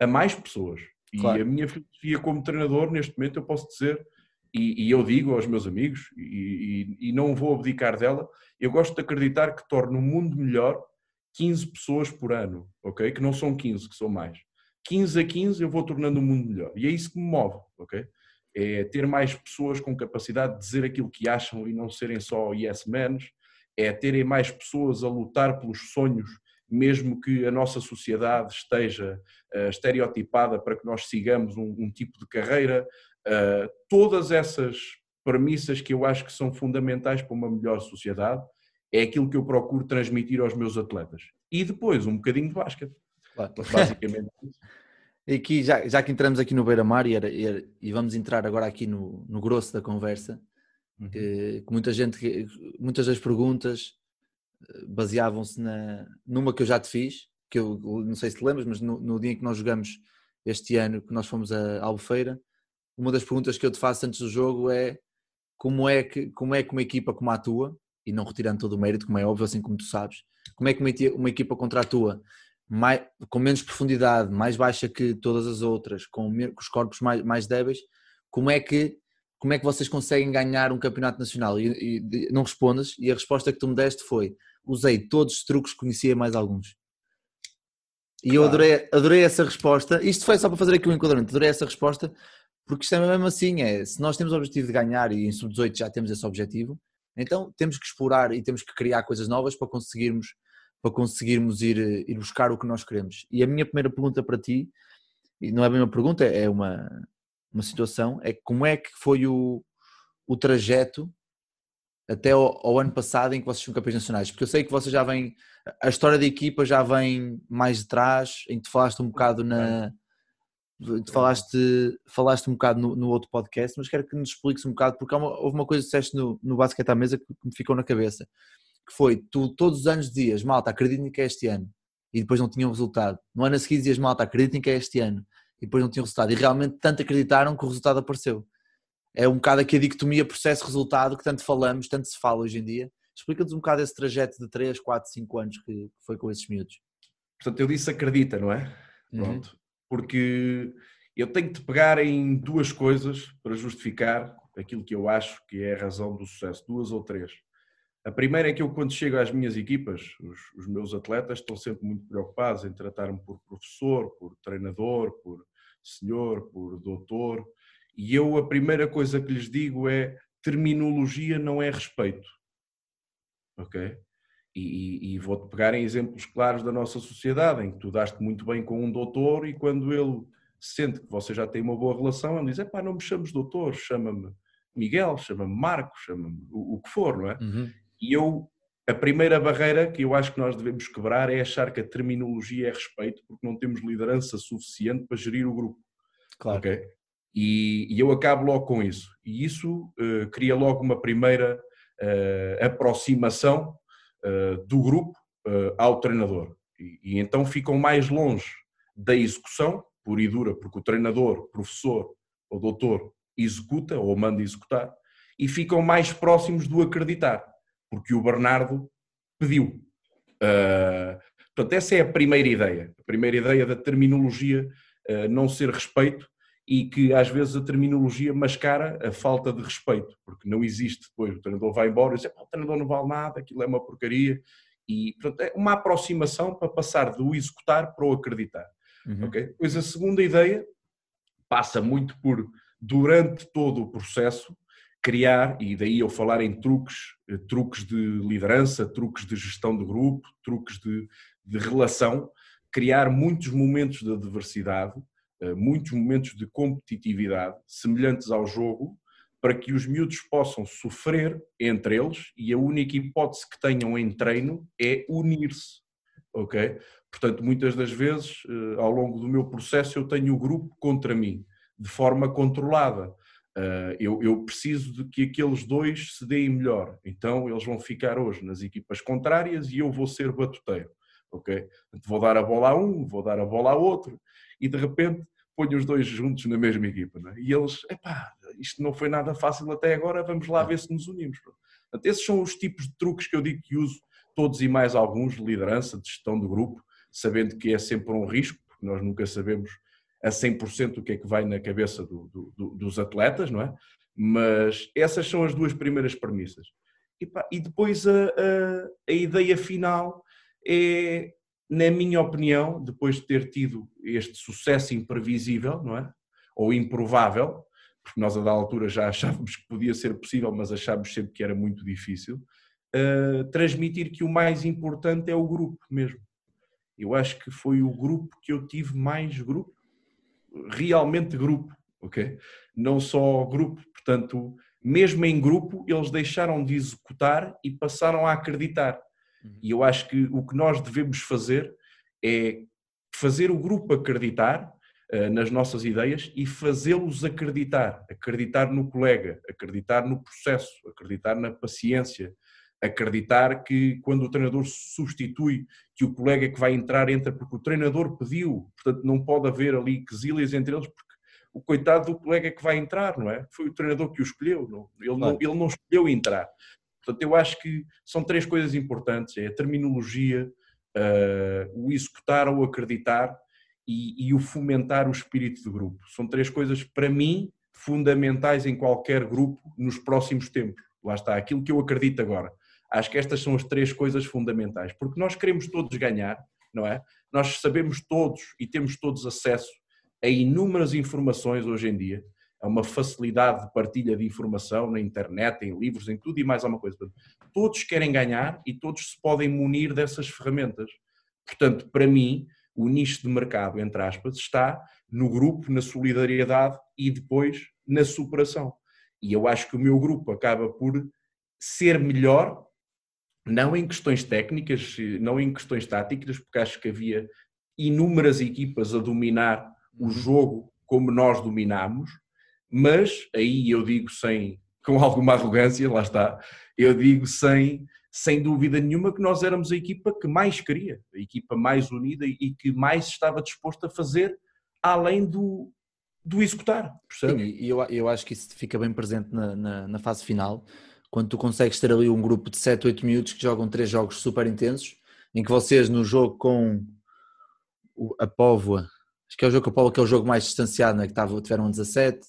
S2: a mais pessoas. Claro. E a minha filosofia como treinador, neste momento, eu posso dizer, e, e eu digo aos meus amigos, e, e, e, não vou abdicar dela, eu gosto de acreditar que torno o mundo melhor 15 pessoas por ano, ok? Que não são 15, que são mais. 15 a 15 eu vou tornando o mundo melhor. E é isso que me move, ok? é ter mais pessoas com capacidade de dizer aquilo que acham e não serem só yes men, é terem mais pessoas a lutar pelos sonhos, mesmo que a nossa sociedade esteja uh, estereotipada para que nós sigamos um, um tipo de carreira. Uh, todas essas premissas que eu acho que são fundamentais para uma melhor sociedade é aquilo que eu procuro transmitir aos meus atletas. E depois um bocadinho de basquete. Claro. Basicamente isso.
S1: Aqui, já, já que entramos aqui no Beira-Mar e, e, vamos entrar agora aqui no, no grosso da conversa, uhum. que, que, muita gente, muitas das perguntas eh, baseavam-se numa que eu já te fiz, que eu não sei se te lembras, mas no, no dia em que nós jogamos este ano, que nós fomos a Albufeira, uma das perguntas que eu te faço antes do jogo é como é que, como é que uma equipa como a tua, e não retirando todo o mérito, como é óbvio, assim como tu sabes, como é que uma, equipa contra a tua, mais, com menos profundidade, mais baixa que todas as outras, com, com os corpos mais, mais débeis, como é que como é que vocês conseguem ganhar um campeonato nacional? E, e, não respondas, e a resposta que tu me deste foi: usei todos os truques, conhecia mais alguns. E claro. eu adorei, adorei essa resposta. Isto foi só para fazer aqui um enquadramento. Adorei essa resposta, porque isto é mesmo assim: é, se nós temos o objetivo de ganhar e em sub-18 já temos esse objetivo, então temos que explorar e temos que criar coisas novas para conseguirmos, para conseguirmos ir, ir buscar o que nós queremos. E a minha primeira pergunta para ti, e não é bem uma pergunta, é uma, uma situação, é como é que foi o, o trajeto até ao, ao, ano passado em que vocês são campeões nacionais? Porque eu sei que você já vem, a história da equipa já vem mais de trás, em que tu falaste um bocado na. Tu falaste, falaste um bocado no, no outro podcast, mas quero que nos expliques um bocado, porque uma, houve uma coisa que disseste no, no basquete à mesa que, me ficou na cabeça, que foi, tu todos os anos dizias, malta, acreditem que é este ano, e depois não tinham resultado. No ano a seguir dizias, malta, acreditem que é este ano, e depois não tinham resultado. E realmente tanto acreditaram que o resultado apareceu. É um bocado aqui a dicotomia processo-resultado que tanto falamos, tanto se fala hoje em dia. Explica-nos um bocado esse trajeto de 3, 4, 5 anos que foi com esses miúdos.
S2: Portanto, eu disse acredita, não é? Uhum. Pronto. Uhum. Porque eu tenho de pegar em duas coisas para justificar aquilo que eu acho que é a razão do sucesso, duas ou três. A primeira é que eu, quando chego às minhas equipas, os, os meus atletas estão sempre muito preocupados em tratar-me por professor, por treinador, por senhor, por doutor, e eu a primeira coisa que lhes digo é terminologia não é respeito. Ok? E, e, vou-te pegar em exemplos claros da nossa sociedade, em que tu daste muito bem com um doutor e quando ele sente que você já tem uma boa relação, ele diz: pá, não me chames doutor, chama-me Miguel, chama-me Marco, chama-me o, o, que for, não é? Uhum. E eu, a primeira barreira que eu acho que nós devemos quebrar é achar que a terminologia é respeito, porque não temos liderança suficiente para gerir o grupo. Claro. Okay? E, e eu acabo logo com isso. E isso uh, cria logo uma primeira uh, aproximação do grupo ao treinador. E, e, então ficam mais longe da execução, pura e dura, porque o treinador, professor ou doutor executa ou manda executar, e ficam mais próximos do acreditar porque o Bernardo pediu. Uh, portanto, essa é a primeira ideia. A primeira ideia da terminologia uh, não ser respeito e que às vezes a terminologia mascara a falta de respeito, porque não existe depois. O treinador vai embora e diz: o treinador não vale nada, aquilo é uma porcaria. E portanto, é uma aproximação para passar do executar para o acreditar. Uhum. Okay? Depois a segunda ideia passa muito por, durante todo o processo, criar, e daí eu falar em truques, eh, truques de liderança, truques de gestão de grupo, truques de, de relação, criar muitos momentos de adversidade, muitos momentos de competitividade semelhantes ao jogo, para que os miúdos possam sofrer entre eles e a única hipótese que tenham em treino é unir-se, ok? Portanto, muitas das vezes, eh, ao longo do meu processo, eu tenho o grupo contra mim, de forma controlada. Eu, eu, preciso de que aqueles dois se deem melhor. Então eles vão ficar hoje nas equipas contrárias e eu vou ser batuteiro. Ok? Vou dar a bola a um, vou dar a bola a outro e de repente ponho os dois juntos na mesma equipa. É? E eles, epá, isto não foi nada fácil até agora, vamos lá ver se nos unimos. Portanto, esses são os tipos de truques que eu digo que uso, todos e mais alguns, de liderança, de gestão do grupo, sabendo que é sempre um risco, porque nós nunca sabemos a 100% o que é que vai na cabeça do, do, dos atletas, não é? Mas essas são as duas primeiras premissas. E, pá, e depois a, a, a, ideia final é, na minha opinião, depois de ter tido este sucesso imprevisível, não é? Ou improvável, porque nós a da altura já achávamos que podia ser possível, mas achávamos sempre que era muito difícil, uh, transmitir que o mais importante é o grupo mesmo. Eu acho que foi o grupo que eu tive mais grupo realmente grupo, ok? Não só grupo, portanto, mesmo em grupo, eles deixaram de executar e passaram a acreditar. Uhum. E eu acho que o que nós devemos fazer é fazer o grupo acreditar uh, nas nossas ideias e fazê-los acreditar, acreditar no colega, acreditar no processo, acreditar na paciência, acreditar que quando o treinador substitui, que o colega que vai entrar entra porque o treinador pediu, portanto não pode haver ali quesílias entre eles porque o coitado do colega que vai entrar, não é? Foi o treinador que o escolheu, não, ele, não, ele não escolheu entrar. Portanto, eu acho que são três coisas importantes: é a terminologia, uh, o executar ou acreditar e, e o fomentar o espírito de grupo. São três coisas, para mim, fundamentais em qualquer grupo nos próximos tempos. Lá está, aquilo que eu acredito agora. Acho que estas são as três coisas fundamentais, porque nós queremos todos ganhar, não é? Nós sabemos todos e temos todos acesso a inúmeras informações hoje em dia, a uma facilidade de partilha de informação na internet, em livros, em tudo e mais alguma coisa. Todos querem ganhar e todos se podem munir dessas ferramentas. Portanto, para mim, o nicho de mercado, entre aspas, está no grupo, na solidariedade e depois na superação. E eu acho que o meu grupo acaba por ser melhor, não em questões técnicas, não em questões táticas, porque acho que havia inúmeras equipas a dominar o uhum. jogo como nós dominamos, mas aí eu digo sem, com alguma arrogância, lá está, eu digo sem, sem dúvida nenhuma que nós éramos a equipa que mais queria, a equipa mais unida e que mais estava disposta a fazer além do, do executar.
S1: Percebe? E eu, eu acho que isso fica bem presente na, na, na, fase final, quando tu consegues ter ali um grupo de 7, 8 minutos que jogam três jogos super intensos, em que vocês no jogo com a Póvoa, acho que é o jogo com a Póvoa que é o jogo mais distanciado, né? que tiveram 17,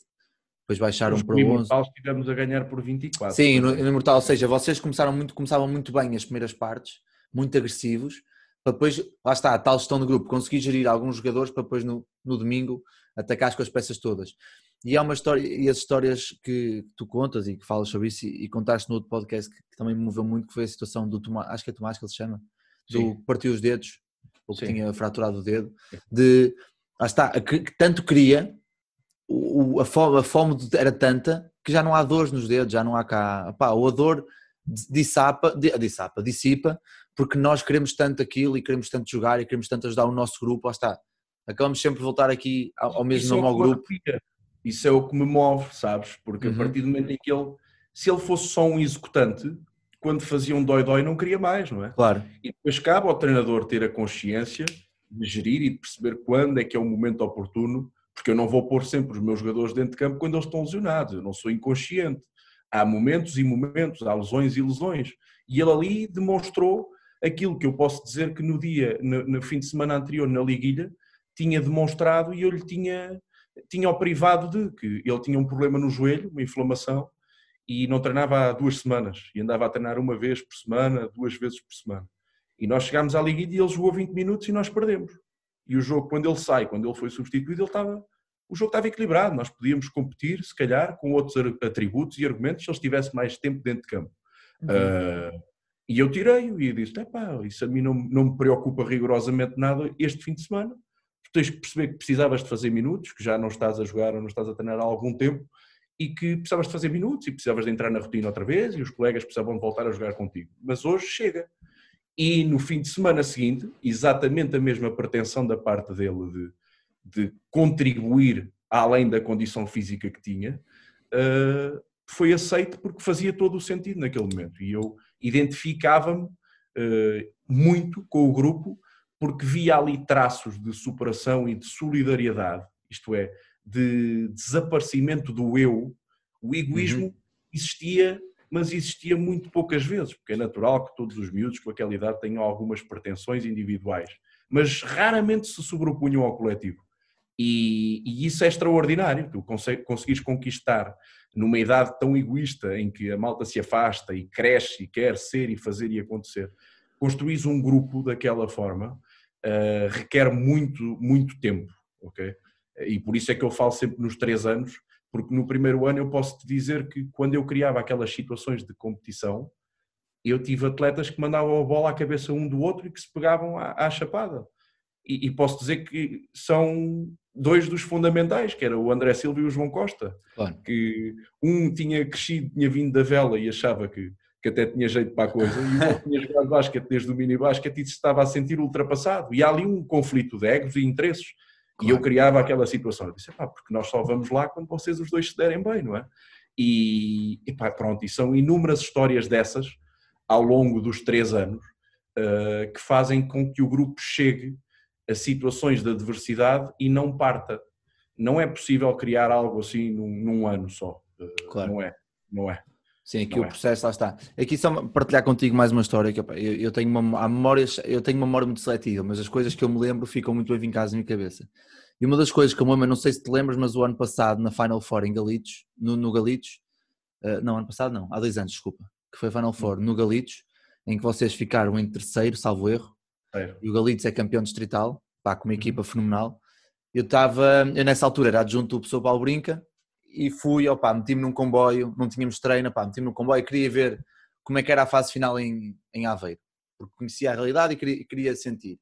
S1: depois baixaram para 11. No Imortal
S2: estivemos a ganhar por 24.
S1: Sim, no, no Imortal, ou seja, vocês começaram muito, começavam muito bem as primeiras partes, muito agressivos, para depois, lá está, a tal gestão do grupo, conseguir gerir alguns jogadores para depois no, no domingo atacar com as peças todas. E há uma história, e as histórias que tu contas e que falas sobre isso, e, e contaste no outro podcast que, que, também me moveu muito, que foi a situação do Tomás, acho que é Tomás que ele se chama, do que partiu os dedos, ou que Sim. tinha fraturado o dedo, de, lá está, que, que tanto queria, o, a, fome, a fome era tanta que já não há dores nos dedos, já não há cá, pá, ou a dor dissapa, dissapa, dissipa, porque nós queremos tanto aquilo e queremos tanto jogar e queremos tanto ajudar o nosso grupo, lá está, acabamos sempre de voltar aqui ao, ao mesmo nome é ao grupo.
S2: Isso é o que me move, sabes? Porque uhum. a partir do momento em que ele, se ele fosse só um executante, quando fazia um dói-dói não queria mais, não é?
S1: Claro.
S2: E depois cabe ao treinador ter a consciência de gerir e de perceber quando é que é o momento oportuno, porque eu não vou pôr sempre os meus jogadores dentro de campo quando eles estão lesionados, eu não sou inconsciente. Há momentos e momentos, há lesões e lesões. E ele ali demonstrou aquilo que eu posso dizer que no dia, no, no fim de semana anterior na Liguilha, tinha demonstrado e eu lhe tinha, tinha o privado de que ele tinha um problema no joelho, uma inflamação, e não treinava há duas semanas, e andava a treinar uma vez por semana, duas vezes por semana. E nós chegámos à Liga e ele jogou 20 minutos e nós perdemos. E o jogo, quando ele sai, quando ele foi substituído, ele estava, o jogo estava equilibrado. Nós podíamos competir, se calhar, com outros atributos e argumentos se ele estivesse mais tempo dentro de campo. Uhum. Uh, e eu tirei-o e disse: pá, isso a mim não, não me preocupa rigorosamente nada este fim de semana tens que perceber que precisavas de fazer minutos, que já não estás a jogar ou não estás a treinar há algum tempo e que precisavas de fazer minutos e precisavas de entrar na rotina outra vez e os colegas precisavam de voltar a jogar contigo. Mas hoje chega. E no fim de semana seguinte, exatamente a mesma pretensão da parte dele de, de contribuir além da condição física que tinha, uh, foi aceito porque fazia todo o sentido naquele momento. E eu identificava-me uh, muito com o grupo porque via ali traços de superação e de solidariedade, isto é, de desaparecimento do eu. O egoísmo uhum. existia, mas existia muito poucas vezes, porque é natural que todos os miúdos com aquela idade tenham algumas pretensões individuais, mas raramente se sobrepunham ao coletivo. E, e isso é extraordinário, tu conseguires conquistar numa idade tão egoísta em que a malta se afasta e cresce e quer ser e fazer e acontecer, construís um grupo daquela forma uh, requer muito, muito tempo, ok? E por isso é que eu falo sempre nos três anos, porque no primeiro ano eu posso te dizer que quando eu criava aquelas situações de competição, eu tive atletas que mandavam a bola à cabeça um do outro e que se pegavam à, à chapada. E, e, posso dizer que são dois dos fundamentais, que era o André Silva e o João Costa. Claro. Que um tinha crescido, tinha vindo da vela e achava que que até tinha jeito para a coisa, e o outro tinha jogado basquete desde o mini basquete e se estava a sentir ultrapassado. E há ali um conflito de egos e interesses. Claro. E eu criava aquela situação. Eu disse, pá, porque nós só vamos lá quando vocês os dois se derem bem, não é? E, e pá, pronto, e são inúmeras histórias dessas ao longo dos três anos uh, que fazem com que o grupo chegue a situações de adversidade e não parta. Não é possível criar algo assim num, num ano só. Uh, claro. Não é, não é.
S1: Sim, aqui o é? processo, lá está. Aqui só partilhar contigo mais uma história, que eu, eu tenho uma, memória, eu tenho uma memória muito seletiva, mas as coisas que eu me lembro ficam muito bem vincadas na minha cabeça. E uma das coisas que eu me lembro, não sei se te lembras, mas o ano passado, na Final Four em Galitos, no, no Galitos, uh, não, ano passado não, há dois anos, desculpa, que foi Final Four no Galitos, em que vocês ficaram em terceiro, salvo erro, é. e o Galitos é campeão distrital, pá, com uma uhum. equipa fenomenal. Eu estava, eu nessa altura era adjunto do pessoal Paulo Brinca, e fui, opá, meti-me num comboio, não tínhamos treino, opá, meti-me num comboio, queria ver como é que era a fase final em, em Aveiro, porque conhecia a realidade e queria, queria sentir.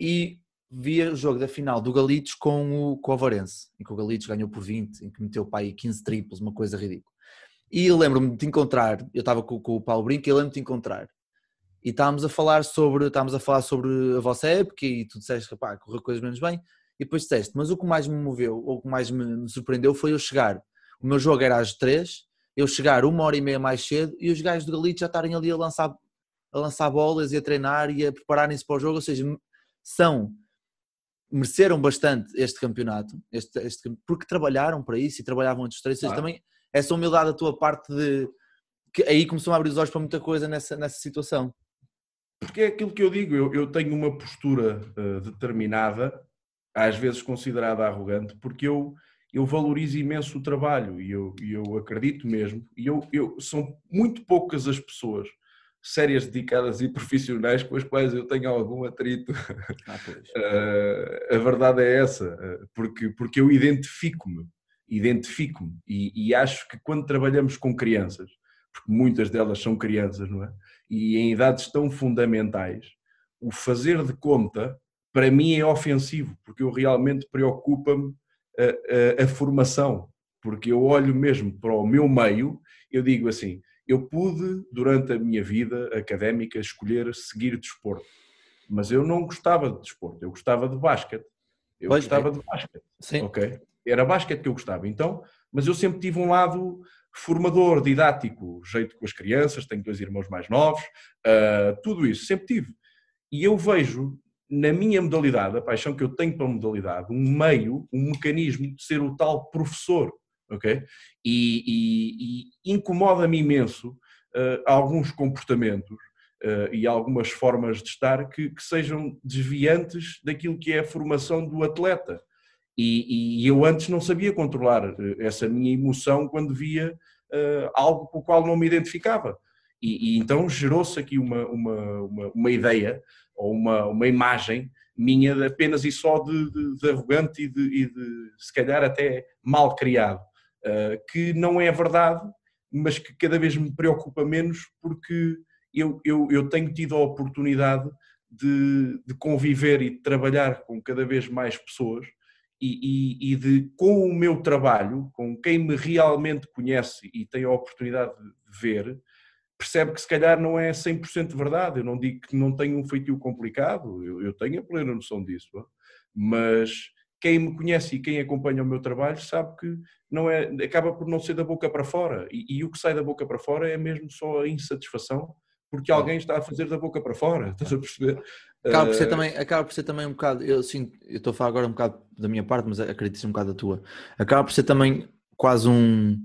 S1: E via o jogo da final do Galitos com o, com o Avarense, em que o Galitos ganhou por 20, em que meteu o pai 15 triplos, uma coisa ridícula. E lembro-me de te encontrar, eu estava com, com o Paulo Brinco e lembro-me de encontrar. E estávamos a falar sobre, estávamos a falar sobre a vossa época e tu disseste que pá, correu coisas menos bem e depois disseste, mas o que mais me moveu, ou o que mais me surpreendeu foi eu chegar, o meu jogo era às três, eu chegar uma hora e meia mais cedo e os gajos do Galito já estarem ali a lançar, a lançar bolas e a treinar e a prepararem-se para o jogo, ou seja, são, mereceram bastante este campeonato, este, este, porque trabalharam para isso e trabalhavam antes dos três, ou seja, também essa humildade da tua parte de, que aí começou a abrir os olhos para muita coisa nessa, nessa situação.
S2: Porque é aquilo que eu digo, eu, eu tenho uma postura uh, determinada às vezes considerada arrogante, porque eu, eu valorizo imenso o trabalho e eu, eu acredito mesmo, e eu, eu, são muito poucas as pessoas sérias, dedicadas e profissionais com as quais eu tenho algum atrito. Ah, uh, a verdade é essa, porque, porque eu identifico-me, identifico-me e, e acho que quando trabalhamos com crianças, porque muitas delas são crianças, não é? E em idades tão fundamentais, o fazer de conta para mim é ofensivo, porque eu realmente preocupa-me a, a, a, formação, porque eu olho mesmo para o meu meio, eu digo assim, eu pude durante a minha vida académica escolher seguir desporto, mas eu não gostava de desporto, eu gostava de basquete, eu pois gostava é. de basquete, Sim. ok? Era basquete que eu gostava, então, mas eu sempre tive um lado formador, didático, jeito com as crianças, tenho dois irmãos mais novos, uh, tudo isso, sempre tive. E eu vejo na minha modalidade, a paixão que eu tenho pela modalidade, um meio, um mecanismo de ser o tal professor, ok? E, e, e incomoda-me imenso uh, alguns comportamentos uh, e algumas formas de estar que, que, sejam desviantes daquilo que é a formação do atleta. E, e eu antes não sabia controlar uh, essa minha emoção quando via algo com o qual não me identificava. E, então gerou-se aqui uma, uma, uma, uma ideia ou uma, uma imagem minha apenas e só de, de, de arrogante e de, e de, se calhar até mal criado, uh, que não é verdade, mas que cada vez me preocupa menos porque eu, eu, eu tenho tido a oportunidade de, de, conviver e de trabalhar com cada vez mais pessoas e, e, e, de, com o meu trabalho, com quem me realmente conhece e tem a oportunidade de ver, percebe que se calhar não é 100% verdade. Eu não digo que não tenho um feitio complicado, eu, eu tenho a plena noção disso, mas quem me conhece e quem acompanha o meu trabalho sabe que não é, acaba por não ser da boca para fora. E, e o que sai da boca para fora é mesmo só a insatisfação porque alguém está a fazer da boca para fora, estás a perceber?
S1: Acaba por ser eh, também, acaba por ser também um bocado, eu sim, eu estou a falar agora um bocado da minha parte, mas acredito ser um bocado da tua. Acaba por ser também quase um,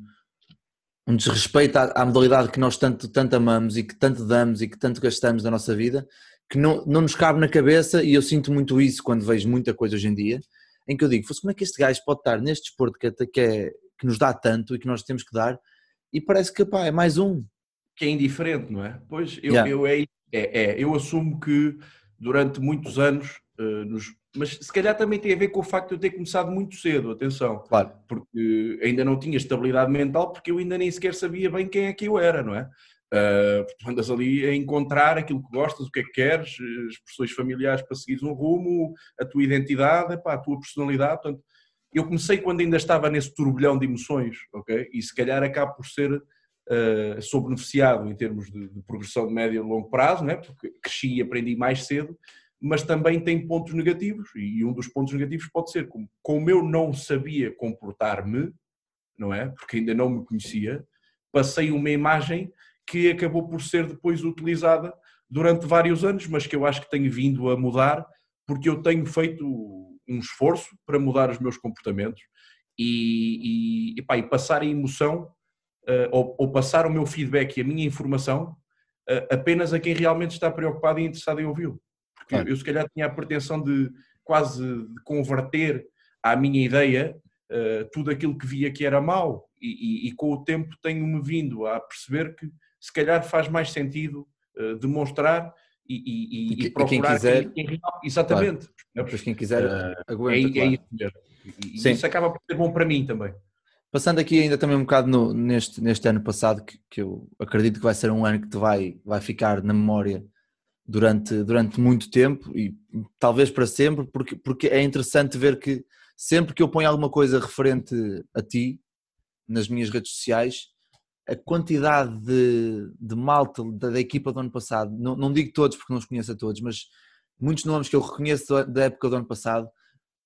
S1: um desrespeito à, à, modalidade que nós tanto, tanto amamos e que tanto damos e que tanto gastamos da nossa vida, que não, não nos cabe na cabeça, e eu sinto muito isso quando vejo muita coisa hoje em dia, em que eu digo, como é que este gajo pode estar neste desporto que, que, é, que nos dá tanto e que nós temos que dar, e parece que pá, é mais um.
S2: Que é indiferente, não é? Pois eu, yeah. eu, é, é, é, eu assumo que durante muitos anos uh, nos mas se calhar também tem a ver com o facto de eu ter começado muito cedo, atenção.
S1: Claro.
S2: Porque ainda não tinha estabilidade mental, porque eu ainda nem sequer sabia bem quem é que eu era, não é? Uh, tu andas ali a encontrar aquilo que gostas, o que é que queres, expressões familiares para seguires um rumo, a tua identidade, epá, a tua personalidade. Portanto, eu comecei quando ainda estava nesse turbilhão de emoções, ok? E se calhar acaba por ser, uh, sou beneficiado em termos de, de progressão de médio e longo prazo, não é? Porque cresci e aprendi mais cedo, mas também tem pontos negativos, e um dos pontos negativos pode ser como, como eu não sabia comportar-me, não é? Porque ainda não me conhecia, passei uma imagem que acabou por ser depois utilizada durante vários anos, mas que eu acho que tenho vindo a mudar, porque eu tenho feito um esforço para mudar os meus comportamentos e, e, e passar a emoção uh, ou, ou, passar o meu feedback e a minha informação uh, apenas a quem realmente está preocupado e interessado em ouvi-lo. Porque claro. eu, se calhar, tinha a pretensão de quase de converter à minha ideia uh, tudo aquilo que via que era mau, e, e, e com o tempo tenho-me vindo a perceber que se calhar faz mais sentido demonstrar e, e, e, procurar
S1: quem quiser,
S2: quem, quem, exatamente.
S1: Claro. Quem quiser uh, aguenta.
S2: É, é, isso mesmo. E, isso acaba por ser bom para mim também.
S1: Passando aqui ainda também um bocado no, neste, neste ano passado, que, que, eu acredito que vai ser um ano que te vai, vai ficar na memória durante, durante muito tempo e talvez para sempre, porque, porque é interessante ver que sempre que eu ponho alguma coisa referente a ti nas minhas redes sociais, a quantidade de, de malta da, da, equipa do ano passado, não, não, digo todos porque não os conheço a todos, mas muitos nomes que eu reconheço da época do ano passado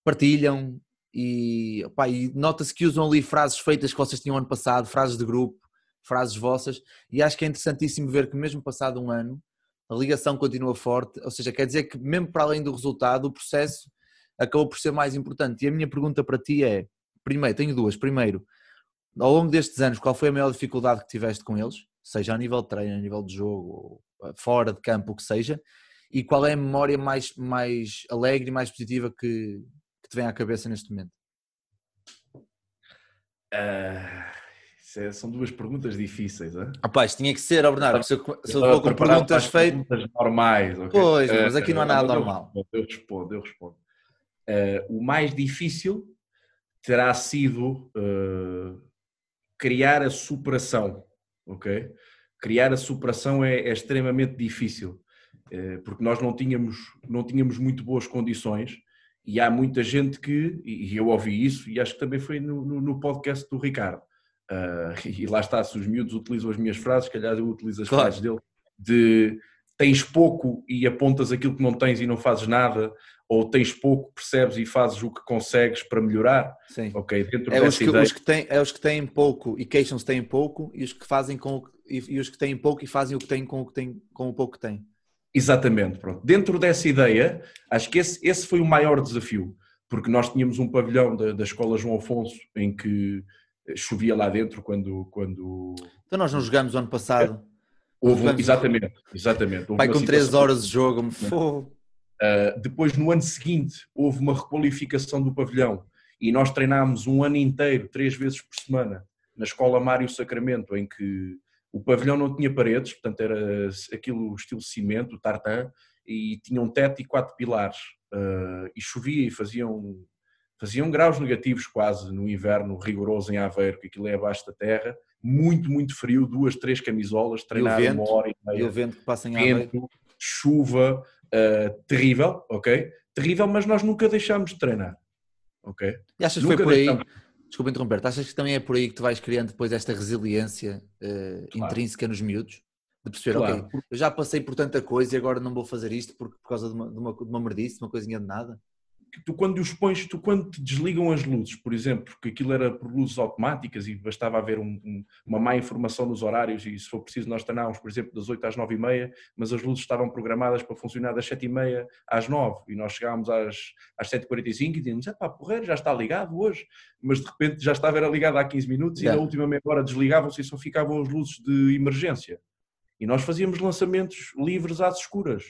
S1: partilham, e, e nota-se que usam ali frases feitas que vocês tinham ano passado, frases de grupo, frases vossas, e acho que é interessantíssimo ver que mesmo passado um ano, a ligação continua forte, ou seja, quer dizer que mesmo para além do resultado, o processo acabou por ser mais importante. E a minha pergunta para ti é, primeiro, tenho duas, primeiro, ao longo destes anos, qual foi a maior dificuldade que tiveste com eles? Seja a nível de treino, a nível de jogo, fora de campo, o que seja, e qual é a memória mais, mais alegre e mais positiva que, te vem à cabeça neste momento?
S2: Uh, são duas perguntas difíceis, hein?
S1: Rapaz, tinha que ser, oh Bernardo, se eu, se eu vou com perguntas feitas.
S2: Perguntas normais, okay?
S1: Pois, uh, mas aqui não há nada uh, normal.
S2: Eu respondo, eu respondo. o mais difícil terá sido criar a superação, ok? Criar a superação é, é extremamente difícil, porque nós não tínhamos, não tínhamos muito boas condições e há muita gente que, e eu ouvi isso, e acho que também foi no, no, no podcast do Ricardo, uh, e lá está, se os miúdos utilizam as minhas frases, se calhar eu utilizo as claro. frases dele, de tens pouco e apontas aquilo que não tens e não fazes nada, ou tens pouco, percebes e fazes o que consegues para melhorar.
S1: Sim.
S2: Ok,
S1: dentro é, os que, ideia... os que têm, é os que têm pouco e queixam-se têm pouco, e os que fazem com e, e, os que têm pouco e fazem o que têm com o, que têm, com o pouco que têm.
S2: Exatamente, pronto. Dentro dessa ideia, acho que esse, esse foi o maior desafio, porque nós tínhamos um pavilhão da, da Escola João Afonso em que chovia lá dentro quando. quando...
S1: Então nós não jogámos o ano passado.
S2: Houve, exatamente, exatamente.
S1: Houve Pai, com 3 horas de jogo,
S2: uh, Depois, no ano seguinte, houve uma requalificação do pavilhão e nós treinámos um ano inteiro, três vezes por semana, na Escola Mário Sacramento, em que o pavilhão não tinha paredes, portanto era aquilo estilo cimento, tartan, e tinha um teto e quatro pilares. Uh, e chovia e faziam, faziam graus negativos quase no inverno rigoroso em Aveiro, que aquilo é abaixo da terra. Muito, muito frio, duas, três camisolas, treinar uma hora e meia.
S1: E o vento que passa em Aveiro. Vento,
S2: chuva, uh, terrível, ok? Terrível, mas nós nunca deixámos de treinar. Ok?
S1: E achas que foi por aí? Desculpa interromper, achas que também é por aí que tu vais criando depois esta resiliência uh, claro. intrínseca nos miúdos? De perceber, claro. ok, eu já passei por tanta coisa e agora não vou fazer isto por, por causa de uma, de uma, de uma merdice, de uma coisinha de nada?
S2: Tu quando os pões, tu quando te desligam as luzes, por exemplo, porque aquilo era por luzes automáticas e bastava haver um, um, uma má informação nos horários e se for preciso nós treinávamos, por exemplo, das 8 às 9 e meia, mas as luzes estavam programadas para funcionar das 7 e meia às 9 e nós chegávamos às, às 7h45 e dizíamos, é pá, porreiro, já está ligado hoje, mas de repente já estava era ligado há 15 minutos e na última meia hora desligavam-se e só ficavam as luzes de emergência. E nós fazíamos lançamentos livres às escuras.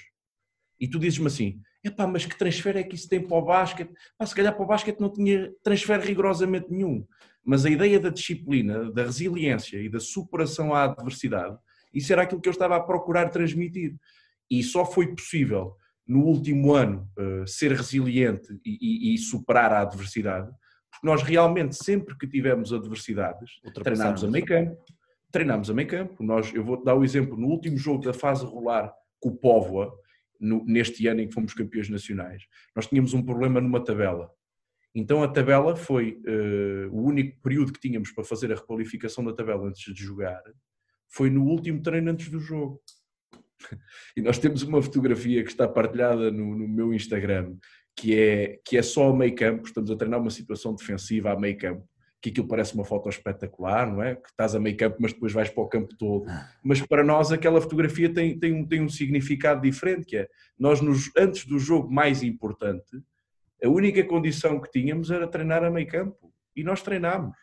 S2: E tu dizes-me assim, Epá, mas que transfer é que isso tem para o basquete? Pá, se calhar para o basquete não tinha transfer rigorosamente nenhum. Mas a ideia da disciplina, da resiliência e da superação à adversidade, isso era aquilo que eu estava a procurar transmitir. E só foi possível no último ano uh, ser resiliente e, e, e, superar a adversidade, porque nós realmente, sempre que tivemos adversidades, treinámos a meio campo, treinámos a meio campo. Nós, eu vou-te dar o exemplo, no último jogo da fase regular com o Póvoa, no, neste ano em que fomos campeões nacionais. Nós tínhamos um problema numa tabela. Então a tabela foi uh, o único período que tínhamos para fazer a requalificação da tabela antes de jogar, foi no último treino antes do jogo. E nós temos uma fotografia que está partilhada no, no meu Instagram, que é, que é só a meio campo, estamos a treinar uma situação defensiva a meio campo, que aquilo parece uma foto espetacular, não é? Que estás a meio campo, mas depois vais para o campo todo. Ah. Mas para nós aquela fotografia tem, tem, um, tem um significado diferente, que é, nós nos, antes do jogo mais importante, a única condição que tínhamos era treinar a meio campo. E nós treinámos.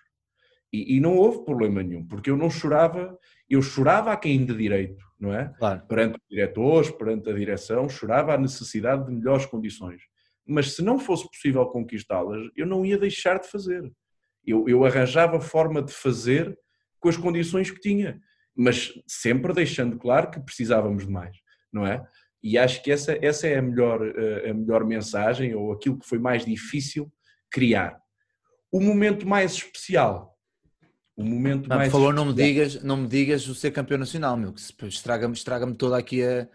S2: E, e, não houve problema nenhum, porque eu não chorava, eu chorava a quem de direito, não é?
S1: Claro.
S2: Perante os diretores, perante a direção, chorava a necessidade de melhores condições. Mas se não fosse possível conquistá-las, eu não ia deixar de fazer. Eu, eu arranjava forma de fazer com as condições que tinha, mas sempre deixando claro que precisávamos de mais, não é? E acho que essa, essa é a melhor, eh, a melhor mensagem, ou aquilo que foi mais difícil criar. O momento mais especial. O momento mais
S1: por favor, não me, digas, não me digas o ser campeão nacional, meu, que estraga-me estraga toda aqui a,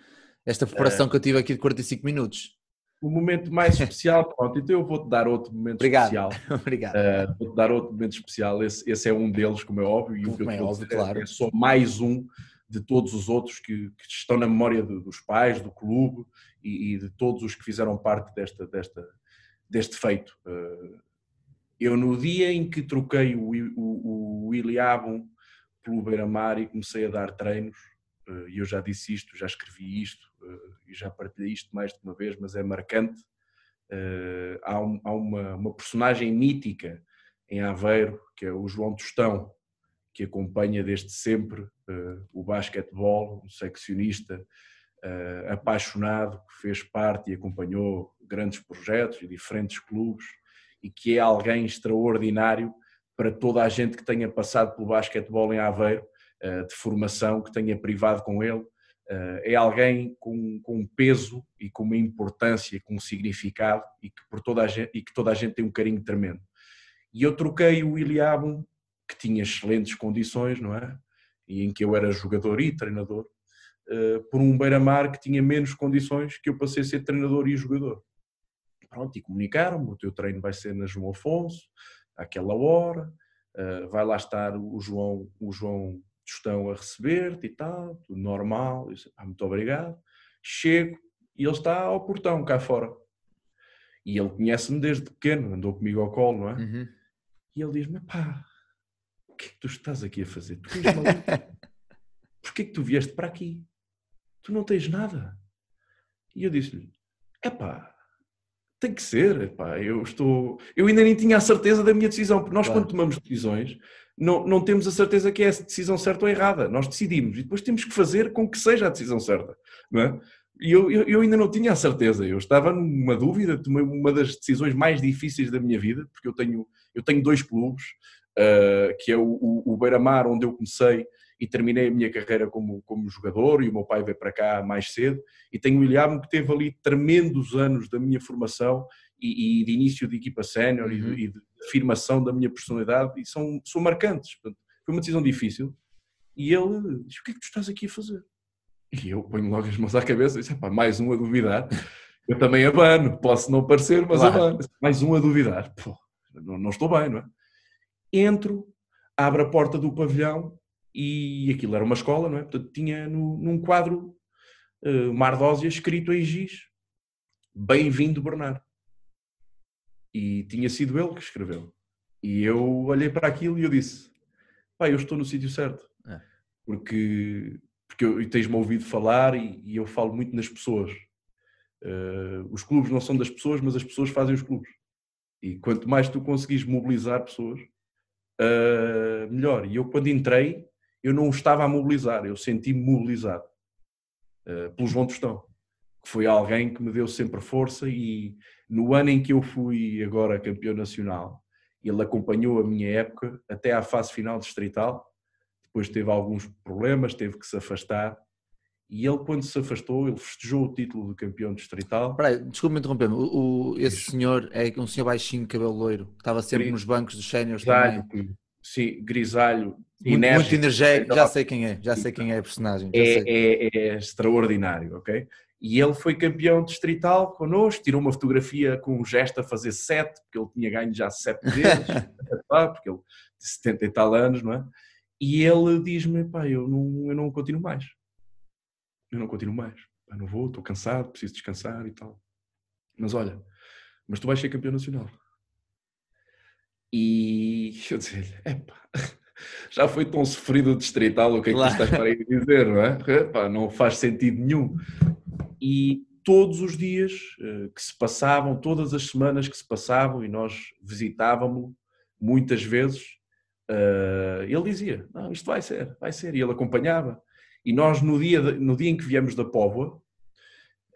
S1: esta preparação é. que eu tive aqui de 45 minutos.
S2: O momento mais especial, pronto, então eu vou-te dar outro momento
S1: Obrigado.
S2: especial.
S1: Obrigado.
S2: Uh, vou-te dar outro momento especial, esse, esse, é um deles, como é óbvio, e
S1: o que eu
S2: é
S1: óbvio, claro.
S2: é só mais um de todos os outros que, que estão na memória de, dos pais, do clube e, e, de todos os que fizeram parte desta, desta, deste feito. Uh, eu, no dia em que troquei o, o, o pelo Beira-Mar e comecei a dar treinos, e eu já disse isto, já escrevi isto uh, e já partilhei isto mais de uma vez, mas é marcante. há, um, há uma, uma personagem mítica em Aveiro, que é o João Tostão, que acompanha desde sempre o basquetebol, um seccionista apaixonado, que fez parte e acompanhou grandes projetos e diferentes clubes e que é alguém extraordinário para toda a gente que tenha passado pelo basquetebol em Aveiro, de formação, que tenha privado com ele. é alguém com, com um peso e com uma importância, com um significado e que, por toda a gente, e que toda a gente tem um carinho tremendo. E eu troquei o William que tinha excelentes condições, não é? E em que eu era jogador e treinador, uh, por um beira-mar que tinha menos condições, que eu passei a ser treinador e jogador. Pronto, e comunicaram-me, o teu treino vai ser na João Afonso, àquela hora, vai lá estar o João, o João Tostão a receber-te e tal, tudo normal, eu disse, ah, muito obrigado. Chego e ele está ao portão, cá fora. E ele conhece-me desde pequeno, andou comigo ao colo, não é?
S1: Uhum.
S2: E ele diz-me, pá, o que é que tu estás aqui a fazer? Tu és maluco? Porquê é que tu vieste para aqui? Tu não tens nada. E eu disse-lhe, epá, tem que ser, epá, eu estou... Eu ainda nem tinha a certeza da minha decisão, porque nós claro. quando tomamos decisões, não, não temos a certeza que é a decisão certa ou errada. Nós decidimos e depois temos que fazer com que seja a decisão certa, não é? E eu, eu, eu, ainda não tinha a certeza, eu estava numa dúvida, tomei uma das decisões mais difíceis da minha vida, porque eu tenho, eu tenho dois clubes, uh, que é o, o, o Beira-Mar, onde eu comecei e terminei a minha carreira como, como jogador, e o meu pai veio para cá mais cedo, e tenho o William que teve ali tremendos anos da minha formação e, e de início de equipa sénior uhum. e, de, e, de, afirmação da minha personalidade, e são, são marcantes. Portanto, foi uma decisão difícil, e ele diz, o que é que tu estás aqui a fazer? E eu ponho logo as mãos à cabeça e disse, mais um a duvidar. Eu também abano, posso não parecer, mas claro. abano. Mais um a duvidar. Pô, não, não estou bem, não é? entro, abro a porta do pavilhão e aquilo era uma escola, não é? Portanto, tinha no, num quadro uh, uma ardósia escrito em giz, bem-vindo Bernardo. E tinha sido ele que escreveu. E eu olhei para aquilo e eu disse, pá, eu estou no sítio certo. É. Porque, porque eu, tens-me ouvido falar e, e, eu falo muito nas pessoas. Uh, os clubes não são das pessoas, mas as pessoas fazem os clubes. E quanto mais tu conseguires mobilizar pessoas, uh, melhor. E eu, quando entrei, eu não estava a mobilizar, eu senti-me mobilizado uh, pelo João Tostão, que foi alguém que me deu sempre força. E no ano em que eu fui agora campeão nacional, ele acompanhou a minha época até à fase final distrital. Depois teve alguns problemas, teve que se afastar. E ele, quando se afastou, ele festejou o título de campeão distrital.
S1: desculpe-me interromper -me. O, o, esse senhor é um senhor baixinho, cabelo loiro, que estava sempre Gris, nos bancos dos séniores também.
S2: Sim, grisalho,
S1: muito, muito energético, já sei quem é, já sei quem é a personagem.
S2: É, é, é, extraordinário, ok? E ele foi campeão distrital connosco, tirou uma fotografia com um gesto a fazer sete, porque ele tinha ganho já sete vezes, porque ele tem 70 e tal anos, não é? E ele diz-me, pá, eu não, eu não continuo mais eu não continuo mais. Eu não vou, estou cansado, preciso descansar e tal. Mas olha, mas tu vais ser campeão nacional. E eu disse-lhe, epá, já foi tão sofrido o distrital, o que é que claro. tu estás para aí dizer, não é? Epá, não faz sentido nenhum. E todos os dias eh, que se passavam, todas as semanas que se passavam e nós visitávamos muitas vezes, uh, ele dizia, não, isto vai ser, vai ser, e ele acompanhava. E nós, no dia, no dia em que viemos da Póvoa,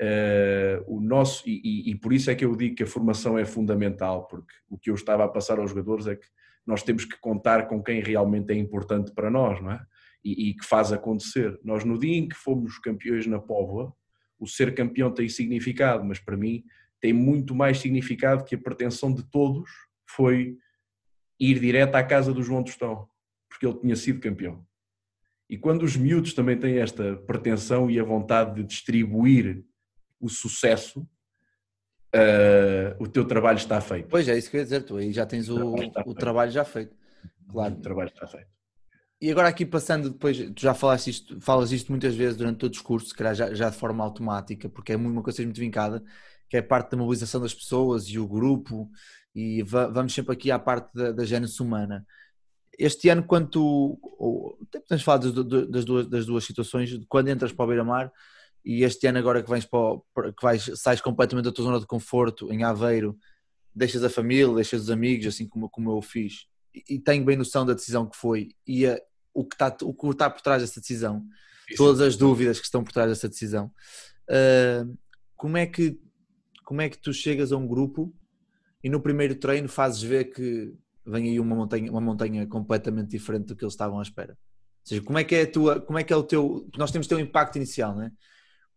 S2: uh, o nosso, e, e, e, por isso é que eu digo que a formação é fundamental, porque o que eu estava a passar aos jogadores é que nós temos que contar com quem realmente é importante para nós, não é? E, e que faz acontecer. Nós, no dia em que fomos campeões na Póvoa, o ser campeão tem significado, mas para mim tem muito mais significado que a pretensão de todos foi ir direto à casa do João Tostão, porque ele tinha sido campeão. E quando os miúdos também têm esta pretensão e a vontade de distribuir o sucesso, uh, o teu trabalho está feito.
S1: Pois é, isso que eu ia dizer, tu aí já tens o, o, trabalho, já feito.
S2: Claro. O trabalho está feito.
S1: E agora aqui passando depois, tu já falaste isto, falas isto muitas vezes durante todo o discurso, se calhar já, já de forma automática, porque é uma coisa muito vincada, que é a parte da mobilização das pessoas e o grupo, e vamos sempre aqui à parte da, da gênese humana. Este ano, quando tu, ou, podemos falar das, das, duas, das duas situações, quando entras para o Beira-Mar, e este ano agora que vais para que vais, sais completamente da tua zona de conforto em Aveiro, deixas a família, deixas os amigos, assim como, como eu fiz, e tenho bem noção da decisão que foi e a, o, que está, o que está por trás dessa decisão, Isso. todas as dúvidas que estão por trás dessa decisão. Uh, como, é que, como é que tu chegas a um grupo e no primeiro treino fazes ver que vem aí uma montanha, uma montanha completamente diferente do que eles estavam à espera? Ou seja, como é que é a tua, como é que é o teu, nós temos de ter um impacto inicial, não é?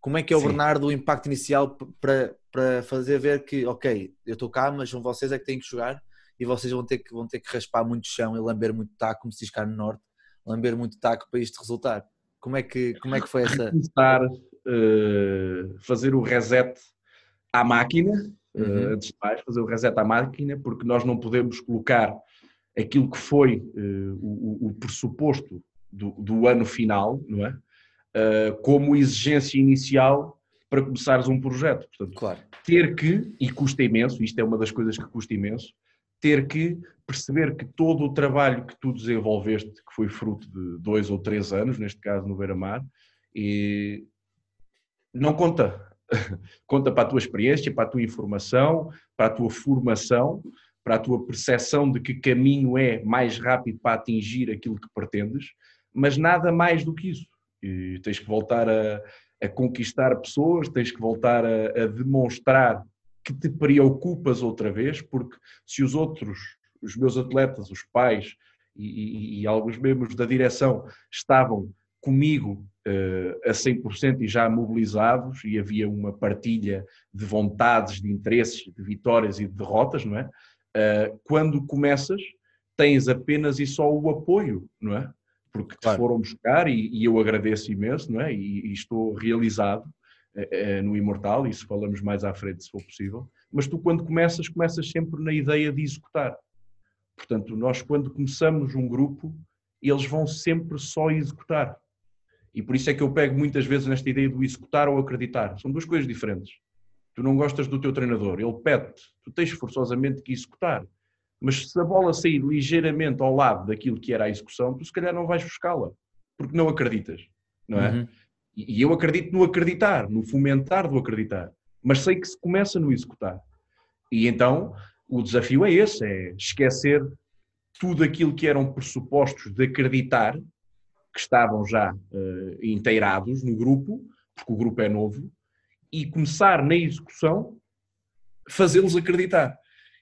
S1: Como é que é o Sim. Bernardo o impacto inicial para, para fazer ver que, ok, eu estou cá, mas são vocês é que têm que jogar e vocês vão ter que, vão ter que raspar muito chão e lamber muito taco, como se diz cá no Norte, lamber muito taco para isto resultar. Como é que, como é que foi essa...
S2: Começar, uh, fazer o reset à máquina, uh, uhum. antes de mais, fazer o reset à máquina, porque nós não podemos colocar aquilo que foi uh, o, o, pressuposto do, do, ano final, não é? como exigência inicial para começares um projeto. Portanto,
S1: claro.
S2: ter que, e custa imenso, isto é uma das coisas que custa imenso, ter que perceber que todo o trabalho que tu desenvolveste, que foi fruto de dois ou três anos, neste caso no Beira-Mar, e não conta. conta para a tua experiência, para a tua informação, para a tua formação, para a tua percepção de que caminho é mais rápido para atingir aquilo que pretendes, mas nada mais do que isso. E tens que voltar a, a conquistar pessoas, tens que voltar a, a demonstrar que te preocupas outra vez, porque se os outros, os meus atletas, os pais e, e, e alguns membros da direção estavam comigo uh, a 100% e já mobilizados e havia uma partilha de vontades, de interesses, de vitórias e de derrotas, não é? Uh, quando começas, tens apenas e só o apoio, não é? Porque te claro. foram buscar e, e, eu agradeço imenso, não é? E, e estou realizado no Imortal, isso falamos mais à frente se for possível, mas tu quando começas, começas sempre na ideia de executar. Portanto, nós quando começamos um grupo, eles vão sempre só executar. E por isso é que eu pego muitas vezes nesta ideia do executar ou acreditar. São duas coisas diferentes. Tu não gostas do teu treinador, ele pede tu tens forçosamente que executar. Mas se a bola sair ligeiramente ao lado daquilo que era a execução, tu se calhar não vais buscá-la, porque não acreditas, não é? Uhum. E eu acredito no acreditar, no fomentar do acreditar. Mas sei que se começa no executar. E então o desafio é esse: é esquecer tudo aquilo que eram pressupostos de acreditar, que estavam já uh, inteirados no grupo, porque o grupo é novo, e começar na execução fazê-los acreditar.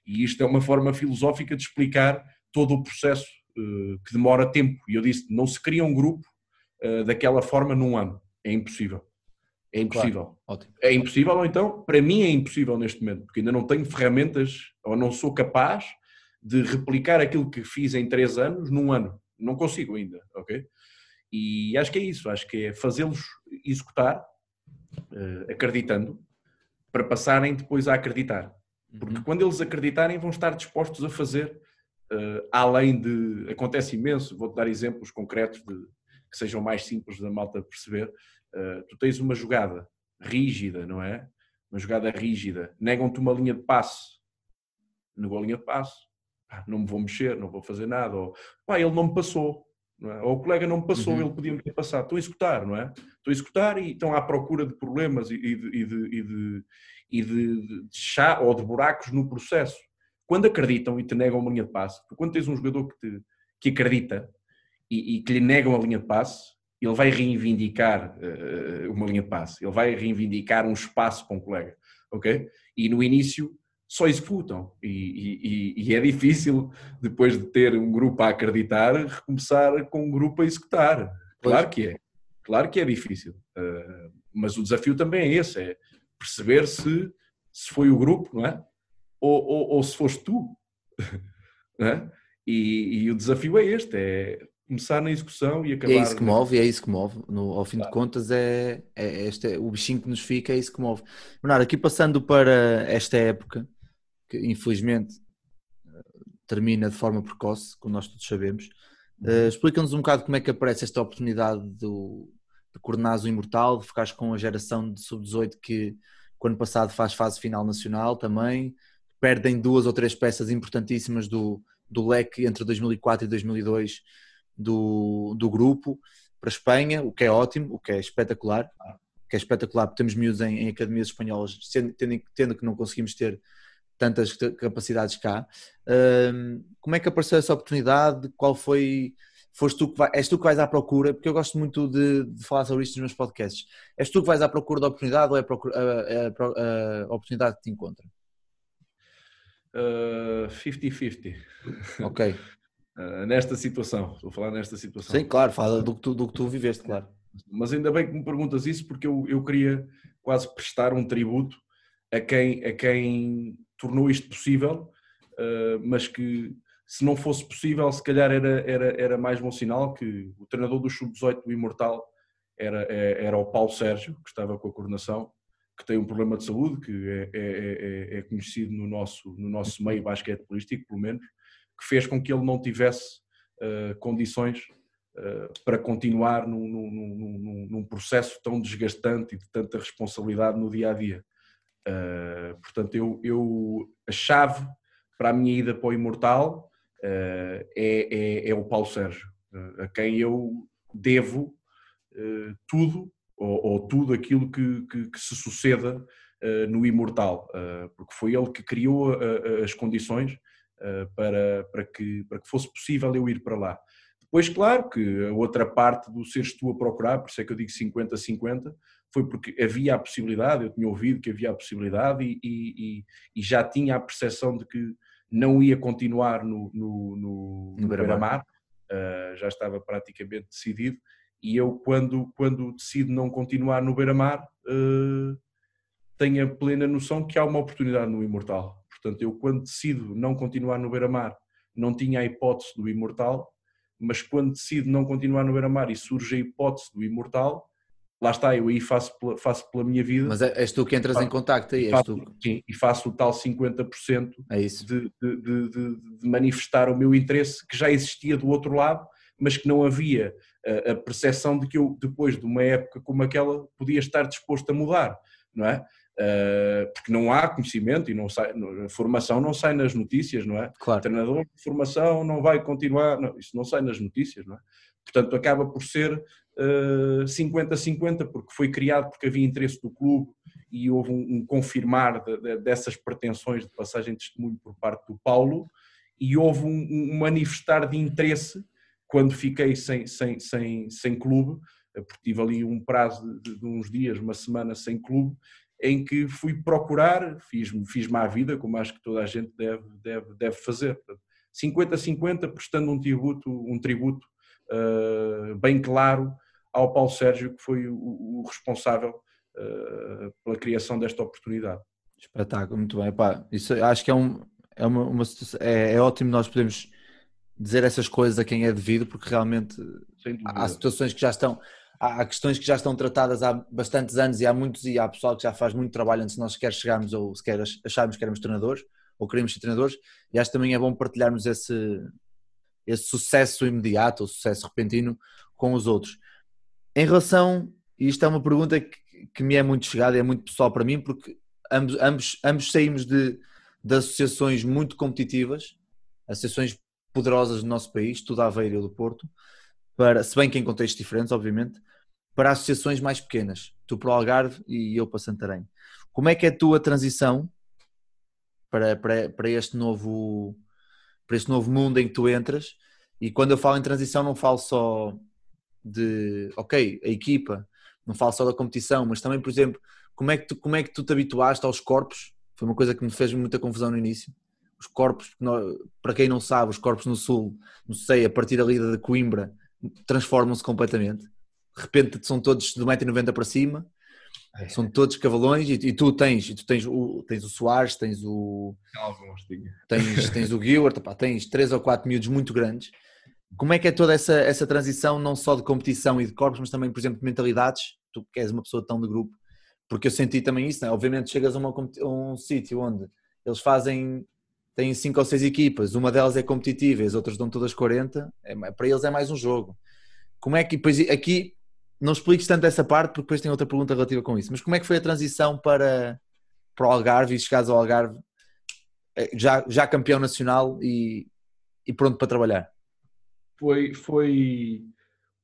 S2: E isto é uma forma filosófica de explicar todo o processo uh, que demora tempo. E eu disse: não se cria um grupo uh, daquela forma num ano. É impossível. É impossível. Claro. É impossível, ou então, para mim é impossível neste momento, porque ainda não tenho ferramentas, ou não sou capaz de replicar aquilo que fiz em três anos num ano. Não consigo ainda, ok? E acho que é isso, acho que é fazê-los executar, uh, acreditando, para passarem depois a acreditar. Porque uhum. quando eles acreditarem, vão estar dispostos a fazer, uh, além de. Acontece imenso, vou-te dar exemplos concretos de que sejam mais simples da malta perceber, uh, tu tens uma jogada rígida, não é? Uma jogada rígida, negam-te uma linha de passe, negou a linha de passe, não me vou mexer, não vou fazer nada, ou pá, ele não me passou, não é? ou o colega não me passou, uhum. ele podia me ter passado, estou a executar, não é? Estou a executar e estão à procura de problemas e de, e de, e de, e de, de chá ou de buracos no processo. Quando acreditam e te negam uma linha de passe, quando tens um jogador que te que acredita e, e que lhe negam a linha de passe, ele vai reivindicar uh, uma linha de passe, ele vai reivindicar um espaço para um colega, ok? E no início só executam e, e, e, é difícil depois de ter um grupo a acreditar recomeçar com um grupo a executar. Claro pois. que é, claro que é difícil, uh, mas o desafio também é esse, é perceber se, se foi o grupo, não é? Ou, ou, ou se foste tu, é? e, e, o desafio é este, é começar na execução e acabar...
S1: É isso que move, é isso que move, no, ao fim claro. de contas é, é, este, o bichinho que nos fica, é isso que move. Bernardo, aqui passando para esta época, que infelizmente termina de forma precoce, como nós todos sabemos, uh, explica-nos um bocado como é que aparece esta oportunidade do, de coordenares o Imortal, de ficares com a geração de sub-18 que, que ano passado faz fase final nacional também, perdem duas ou três peças importantíssimas do, do leque entre 2004 e 2002 do, do grupo para a Espanha, o que é ótimo, o que é espetacular, que é espetacular porque temos miúdos em, em academias espanholas, tendo, tendo, que não conseguimos ter tantas capacidades cá. Um, como é que apareceu essa oportunidade? Qual foi? Foste tu que vai, és tu que vais à procura? Porque eu gosto muito de, de, falar sobre isto nos meus podcasts. És tu que vais à procura da oportunidade ou é a, procura, a, a, a oportunidade que te encontra?
S2: 50-50.
S1: Uh, ok.
S2: Uh, nesta situação, estou a falar nesta situação.
S1: Sim, claro, fala do que tu, do que tu viveste, claro.
S2: Mas ainda bem que me perguntas isso, porque eu, eu queria quase prestar um tributo a quem, a quem tornou isto possível, uh, mas que se não fosse possível, se calhar era, era, era mais bom sinal que o treinador do Sub-18 do Imortal era, é, era o Paulo Sérgio, que estava com a coordenação, que tem um problema de saúde, que é, é, é, é conhecido no nosso, no nosso meio basquetebolístico, pelo menos, que fez com que ele não tivesse uh, condições uh, para continuar num, num, num, num, processo tão desgastante e de tanta responsabilidade no dia a dia. Uh, portanto, eu, eu, a chave para a minha ida para o Imortal é, é, é, o Paulo Sérgio, a quem eu devo tudo ou, ou tudo aquilo que, que, que se suceda no Imortal, porque foi ele que criou as condições para, para, que, para que fosse possível eu ir para lá. Depois, claro, que a outra parte do seres tu a procurar, por isso é que eu digo 50-50, foi porque havia a possibilidade, eu tinha ouvido que havia a possibilidade e, e, e já tinha a percepção de que não ia continuar no, no, no, no Beira-Mar, uh, já estava praticamente decidido, e eu, quando, quando decido não continuar no Beira-Mar, uh, tenho a plena noção que há uma oportunidade no Imortal. Portanto, eu, quando decido não continuar no Beira-Mar, não tinha a hipótese do Imortal, mas quando decido não continuar no Beira-Mar e surge a hipótese do Imortal, lá está, eu aí faço pela, faço pela minha vida.
S1: Mas é, és tu que entras faço, em contacto aí,
S2: faço, tu. Sim, e faço o tal 50% é isso. De, de, de, de, manifestar o meu interesse que já existia do outro lado, mas que não havia a, percepção de que eu, depois de uma época como aquela, podia estar disposto a mudar, não é? Uh, porque não há conhecimento e não sai, formação não sai nas notícias, não é?
S1: Claro.
S2: O treinador de formação não vai continuar, não, isso não sai nas notícias, não é? Portanto, acaba por ser 50-50, uh, porque foi criado porque havia interesse do clube e houve um, um confirmar de, de, dessas pretensões de passagem de testemunho por parte do Paulo e houve um, um manifestar de interesse quando fiquei sem, sem, sem, sem clube, eh, porque tive ali um prazo de, de, uns dias, uma semana sem clube, em que fui procurar, fiz-me fiz à vida, como acho que toda a gente deve, deve, deve fazer. 50-50, prestando um tributo, um tributo uh, bem claro ao Paulo Sérgio, que foi o, o responsável uh, pela criação desta oportunidade.
S1: Espetáculo, muito bem. Isso acho que é, um, é, uma, uma é, é ótimo nós podemos dizer essas coisas a quem é devido, porque realmente há situações que já estão, há questões que já estão tratadas há bastantes anos e há muitos e há pessoal que já faz muito trabalho antes de nós sequer chegarmos ou sequer acharmos que éramos treinadores ou queremos ser treinadores e acho que também é bom partilharmos esse, esse sucesso imediato ou sucesso repentino com os outros. Em relação, e isto é uma pergunta que, que me é muito chegada e é muito pessoal para mim, porque ambos, ambos, ambos saímos de, de associações muito competitivas, associações poderosas do nosso país, tudo a Aveiro e do Porto, para, se bem que em contextos diferentes, obviamente, para associações mais pequenas, tu para o Algarve e eu para Santarém. Como é que é a tua transição para, para, para, este novo, para este novo mundo em que tu entras E quando eu falo em transição, não falo só de, ok, a equipa, não falo só da competição, mas também, por exemplo, como é que tu, como é que tu te habituaste aos corpos? Foi uma coisa que me fez muita confusão no início. Os corpos, para quem não sabe, os corpos no Sul, não sei, a partir ali de Coimbra, transformam-se completamente. De repente são todos de 1,90m para cima, é. são todos cavalões e, e, tu tens, e tu tens o, tens o Soares, tens o.
S2: Alguns,
S1: tens, tens o Gilbert, tens três ou quatro miúdos muito grandes. Como é que é toda essa, essa transição, não só de competição e de corpos, mas também, por exemplo, de mentalidades? Tu que és uma pessoa tão de grupo, porque eu senti também isso, né? obviamente chegas a, uma, a um sítio onde eles fazem, têm cinco ou seis equipas, uma delas é competitiva e as outras dão todas 40, é, para eles é mais um jogo. Como é que, depois aqui, não expliques tanto essa parte, porque depois tem outra pergunta relativa com isso, mas como é que foi a transição para, para o Algarve e chegares ao Algarve eh, já, já campeão nacional e, e pronto para trabalhar?
S2: Foi, foi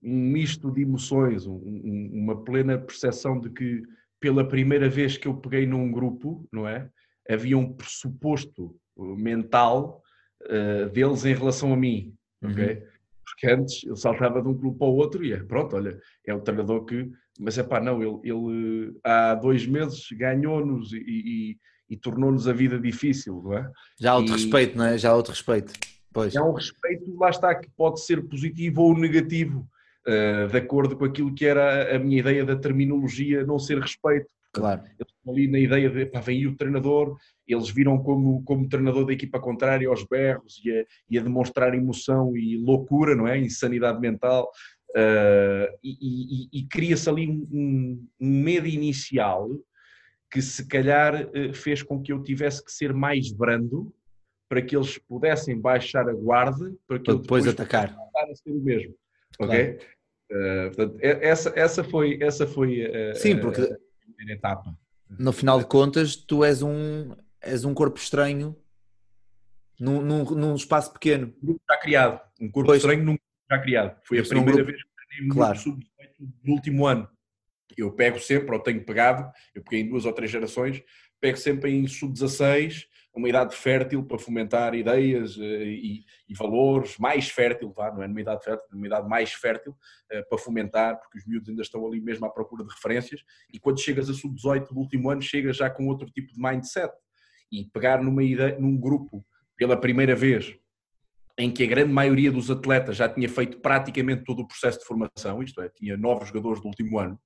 S2: um misto de emoções, um, um, uma plena percepção de que pela primeira vez que eu peguei num grupo, não é? Havia um pressuposto mental uh, deles em relação a mim, ok? Porque antes eu saltava de um clube para o outro e é, pronto, olha, é o treinador que. Mas é pá, não, ele, ele há dois meses ganhou-nos e, e, e tornou-nos a vida difícil, não é?
S1: Já há outro e, respeito, não é? Já há outro respeito. Pois.
S2: É um respeito, lá está, que pode ser positivo ou negativo. Uh, de acordo com aquilo que era a minha ideia da terminologia não ser respeito.
S1: Claro.
S2: Eles estão ali na ideia de, pá, vem aí o treinador, eles viram como, como treinador da equipa contrária aos berros e a, e a demonstrar emoção e loucura, não é? Insanidade mental. Uh, e, e, e cria-se ali um, um, medo inicial que se calhar uh, fez com que eu tivesse que ser mais brando para que eles pudessem baixar a guarda para que
S1: para depois, depois atacar.
S2: A ser o mesmo. Claro. Ok? Uh, portanto, essa, essa foi, essa foi a,
S1: Sim, porque a
S2: primeira etapa.
S1: No final de contas, tu és um, és um corpo estranho num, num, num espaço pequeno.
S2: Um grupo já criado. Um corpo pois. estranho num grupo já criado. Foi a primeira grupo... vez que treinei
S1: claro.
S2: sub do último ano. Eu pego sempre, ou tenho pegado, eu peguei em duas ou três gerações, pego sempre em sub-16 uma idade fértil para fomentar ideias eh, e, e valores, mais fértil, vá, não é numa idade fértil, numa idade mais fértil eh, para fomentar, porque os miúdos ainda estão ali mesmo à procura de referências e quando chegas a sub-18 do último ano, chegas já com outro tipo de mindset e pegar numa ideia, num grupo pela primeira vez em que a grande maioria dos atletas já tinha feito praticamente todo o processo de formação, isto é, tinha novos jogadores do último ano,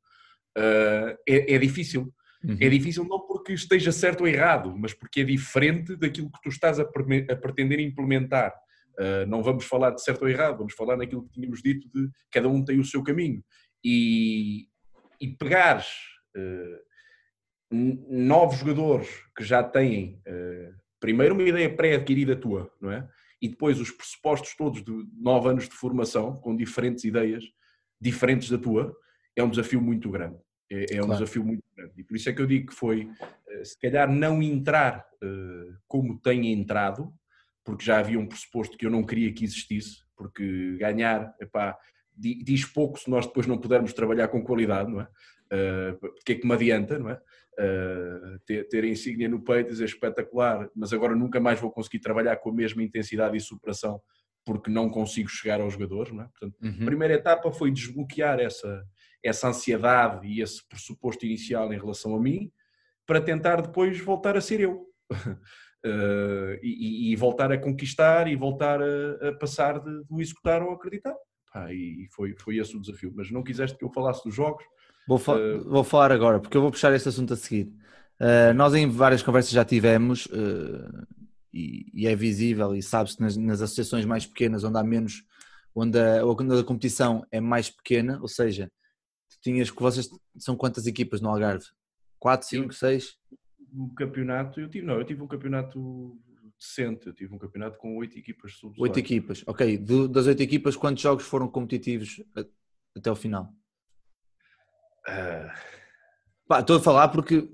S2: eh, é, é difícil, Uhum. É difícil não porque esteja certo ou errado, mas porque é diferente daquilo que tu estás a, a pretender implementar. Uh, não vamos falar de certo ou errado, vamos falar naquilo que tínhamos dito de cada um tem o seu caminho. E, e pegares uh, novos jogadores que já têm, uh, primeiro, uma ideia pré-adquirida tua, não é? E depois os pressupostos todos de nove anos de formação, com diferentes ideias, diferentes da tua, é um desafio muito grande. É, é um claro. desafio muito grande. E por isso é que eu digo que foi, eh, se calhar, não entrar uh, como tem entrado, porque já havia um pressuposto que eu não queria que existisse, porque ganhar, epá, diz pouco se nós depois não pudermos trabalhar com qualidade, não é? Uh, porque é que me adianta, não é? Uh, ter, ter a insígnia no peito e dizer espetacular, mas agora nunca mais vou conseguir trabalhar com a mesma intensidade e superação porque não consigo chegar aos jogadores, não é? Portanto, uhum. a primeira etapa foi desbloquear essa, essa ansiedade e esse pressuposto inicial em relação a mim, para tentar depois voltar a ser eu. uh, e, e, voltar a conquistar e voltar a, a passar de, do executar ao acreditar. Pá, e foi, foi esse o desafio. Mas não quiseste que eu falasse dos jogos?
S1: Vou, fa uh... vou falar agora, porque eu vou puxar esse assunto a seguir. Uh, nós em várias conversas já tivemos, e, e, é visível e sabe-se nas, nas, associações mais pequenas, onde há menos, onde a, onde a competição é mais pequena, ou seja, tinhas que vocês são quantas equipas no Algarve? 4, 5, 6?
S2: O campeonato, eu tive, não, eu tive um campeonato decente, eu tive um campeonato com 8 equipas sub
S1: 8 equipas, ok. Do, das 8 equipas, quantos jogos foram competitivos até o final? Uh... Pá, estou a falar porque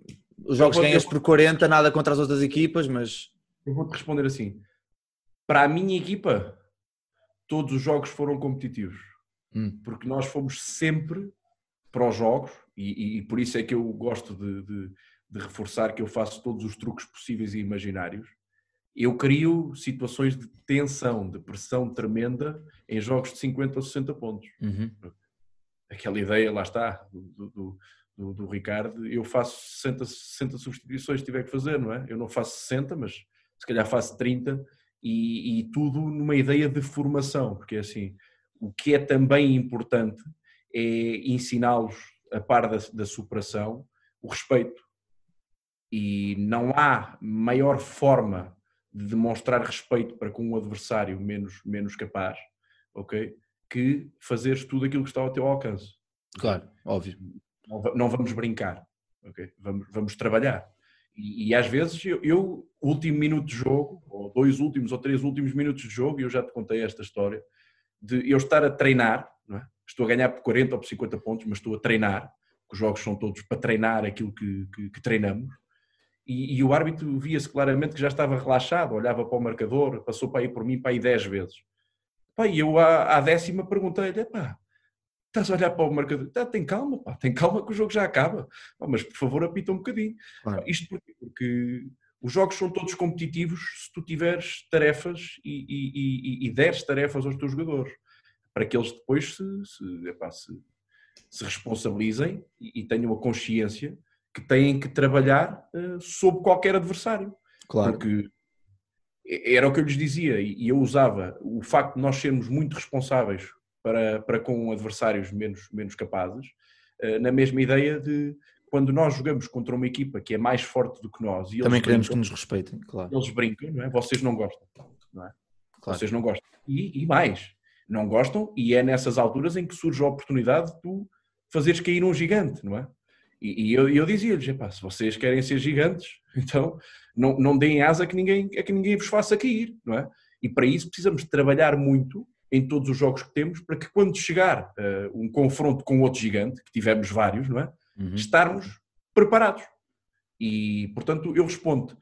S1: os jogos ganhas por 40, nada contra as outras equipas, mas.
S2: Eu vou-te responder assim. Para a minha equipa, todos os jogos foram competitivos. Hum. Porque nós fomos sempre para os jogos, e, e, por isso é que eu gosto de, de, de, reforçar que eu faço todos os truques possíveis e imaginários, eu crio situações de tensão, de pressão tremenda em jogos de 50 ou 60 pontos. Uhum. Aquela ideia, lá está, do, do, do, do, Ricardo, eu faço 60, 60 substituições se tiver que fazer, não é? Eu não faço 60, mas se calhar faço 30 e, e tudo numa ideia de formação, porque é assim, o que é também importante é ensiná-los, a par da, da superação, o respeito. E não há maior forma de demonstrar respeito para com um adversário menos, menos capaz, ok? Que fazeres tudo aquilo que está ao teu alcance.
S1: Claro, óbvio.
S2: Não, não vamos brincar, ok? Vamos, vamos trabalhar. E, e às vezes eu, eu, último minuto de jogo, ou dois últimos ou três últimos minutos de jogo, e eu já te contei esta história, de eu estar a treinar, é? estou a ganhar por 40 ou por 50 pontos, mas estou a treinar, os jogos são todos para treinar aquilo que, que, que treinamos, e, e o árbitro via-se claramente que já estava relaxado, olhava para o marcador, passou para aí por mim para aí 10 vezes. Pá, e eu à, à décima perguntei-lhe, pá, estás a olhar para o marcador, tá, tem calma, pá, tem calma que o jogo já acaba, pá, mas por favor apita um bocadinho. Claro. Isto porque, porque os jogos são todos competitivos se tu tiveres tarefas e, e, e, e deres tarefas aos teus jogadores, para que eles depois se, se, epá, se, se responsabilizem e, tenham a consciência que têm que trabalhar uh, sob qualquer adversário.
S1: Claro.
S2: Porque era o que eu lhes dizia e eu usava o facto de nós sermos muito responsáveis para, para com adversários menos, menos capazes, uh, na mesma ideia de quando nós jogamos contra uma equipa que é mais forte do que nós
S1: e também queremos brincam, que nos respeitem, claro.
S2: Eles brincam, não é? Vocês não gostam, não é? Claro. Vocês não gostam. E, e, mais, não gostam, e é nessas alturas em que surge a oportunidade de tu fazeres cair um gigante, não é? E, e eu, eu dizia-lhes, se vocês querem ser gigantes, então não, não deem asa que ninguém, a que ninguém vos faça cair, não é? E para isso precisamos trabalhar muito em todos os jogos que temos, para que quando chegar uh, um confronto com outro gigante, que tivemos vários, não é? Uhum. Estarmos preparados. E, portanto, eu respondo,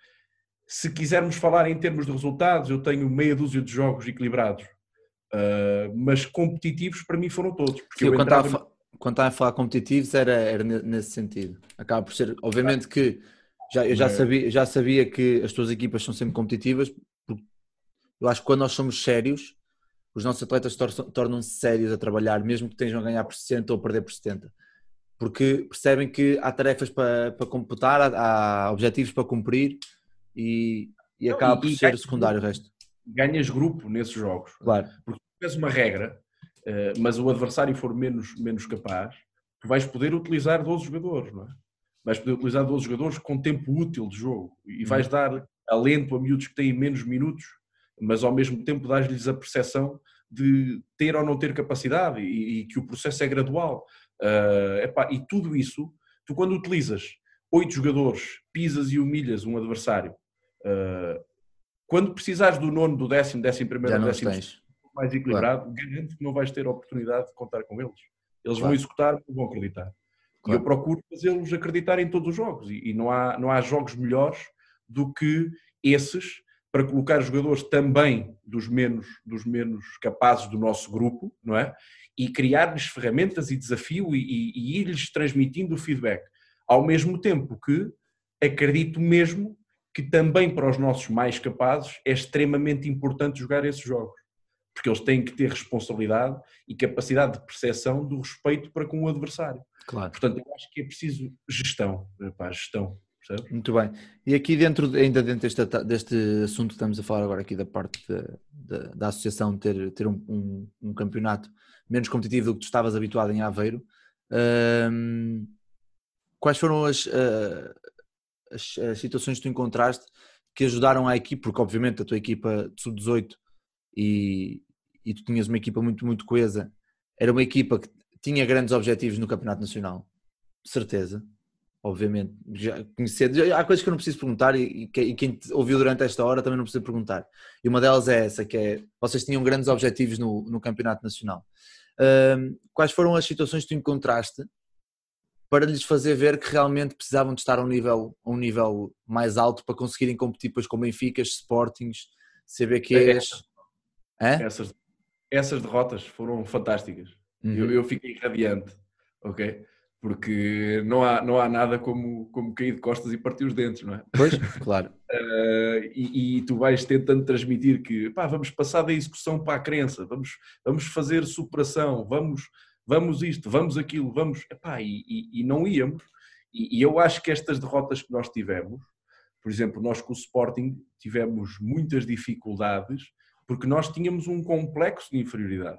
S2: se quisermos falar em termos de resultados, eu tenho meia dúzia de jogos equilibrados, uh, mas competitivos para mim foram todos.
S1: Porque Sim, eu entrava quando estava a falar competitivos era, era nesse sentido. Acaba por ser, obviamente que já, eu já sabia, já sabia que as tuas equipas são sempre competitivas, porque eu acho que quando nós somos sérios, os nossos atletas tornam-se sérios a trabalhar, mesmo que tenham a ganhar por 60 ou perder por 70. Porque percebem que há tarefas para, para computar, há, há objetivos para cumprir e, e acaba por e, ser secundário o resto.
S2: Ganhas grupo nesses jogos.
S1: Claro.
S2: Porque tens uma regra mas o adversário for menos, menos capaz, tu vais poder utilizar 12 jogadores, não é? Vais poder utilizar 12 jogadores com tempo útil de jogo e vais uhum. dar alento a miúdos que têm menos minutos, mas ao mesmo tempo dás-lhes a percepção de ter ou não ter capacidade e, e que o processo é gradual. Uh, epá, e tudo isso, tu quando utilizas oito jogadores, pisas e humilhas um adversário, uh, quando precisares do nono, do décimo, décimo primeiro, décimo tens mais equilibrado, claro. garanto que não vais ter a oportunidade de contar com eles. Eles claro. vão executar, vão acreditar. Claro. E eu procuro fazê-los acreditar em todos os jogos. E, e, não, há, não há jogos melhores do que esses para colocar jogadores também dos menos, dos menos capazes do nosso grupo, não é? E criar-lhes ferramentas e desafio e, e, e ir-lhes transmitindo o feedback. Ao mesmo tempo que acredito mesmo que também para os nossos mais capazes é extremamente importante jogar esses jogos porque eles têm que ter responsabilidade e capacidade de percepção do respeito para com o adversário.
S1: Claro.
S2: Portanto, eu acho que é preciso gestão, pá, gestão. Percebe?
S1: Muito bem. E aqui dentro, ainda dentro deste, deste assunto que estamos a falar agora aqui da parte da, da, da associação ter, ter um, um, um, campeonato menos competitivo do que tu estavas habituado em Aveiro, hum, quais foram as, uh, as, as, situações que tu encontraste que ajudaram a equipe, porque obviamente a tua equipa de sub-18 e, e tu tinhas uma equipa muito, muito coesa, era uma equipa que tinha grandes objetivos no Campeonato Nacional, certeza, obviamente. Já conhecendo, há coisas que eu não preciso perguntar e, e, quem ouviu durante esta hora também não precisa perguntar. E uma delas é essa, que é, vocês tinham grandes objetivos no, no Campeonato Nacional. Um, quais foram as situações que tu encontraste para lhes fazer ver que realmente precisavam de estar a um nível, a um nível mais alto para conseguirem competir depois com Benficas, Sportings, CBQs?
S2: Essas, essas derrotas foram fantásticas. Uhum. Eu, eu fiquei radiante, ok? porque não há, não há nada como, como cair de costas e partir os dentes, não é?
S1: Pois, claro.
S2: Uh, e, e, tu vais tentando transmitir que pá, vamos passar da execução para a crença, vamos, vamos fazer superação, vamos, vamos isto, vamos aquilo, vamos. Epá, e, e, e não íamos. E, eu acho que estas derrotas que nós tivemos, por exemplo, nós com o Sporting tivemos muitas dificuldades porque nós tínhamos um complexo de inferioridade.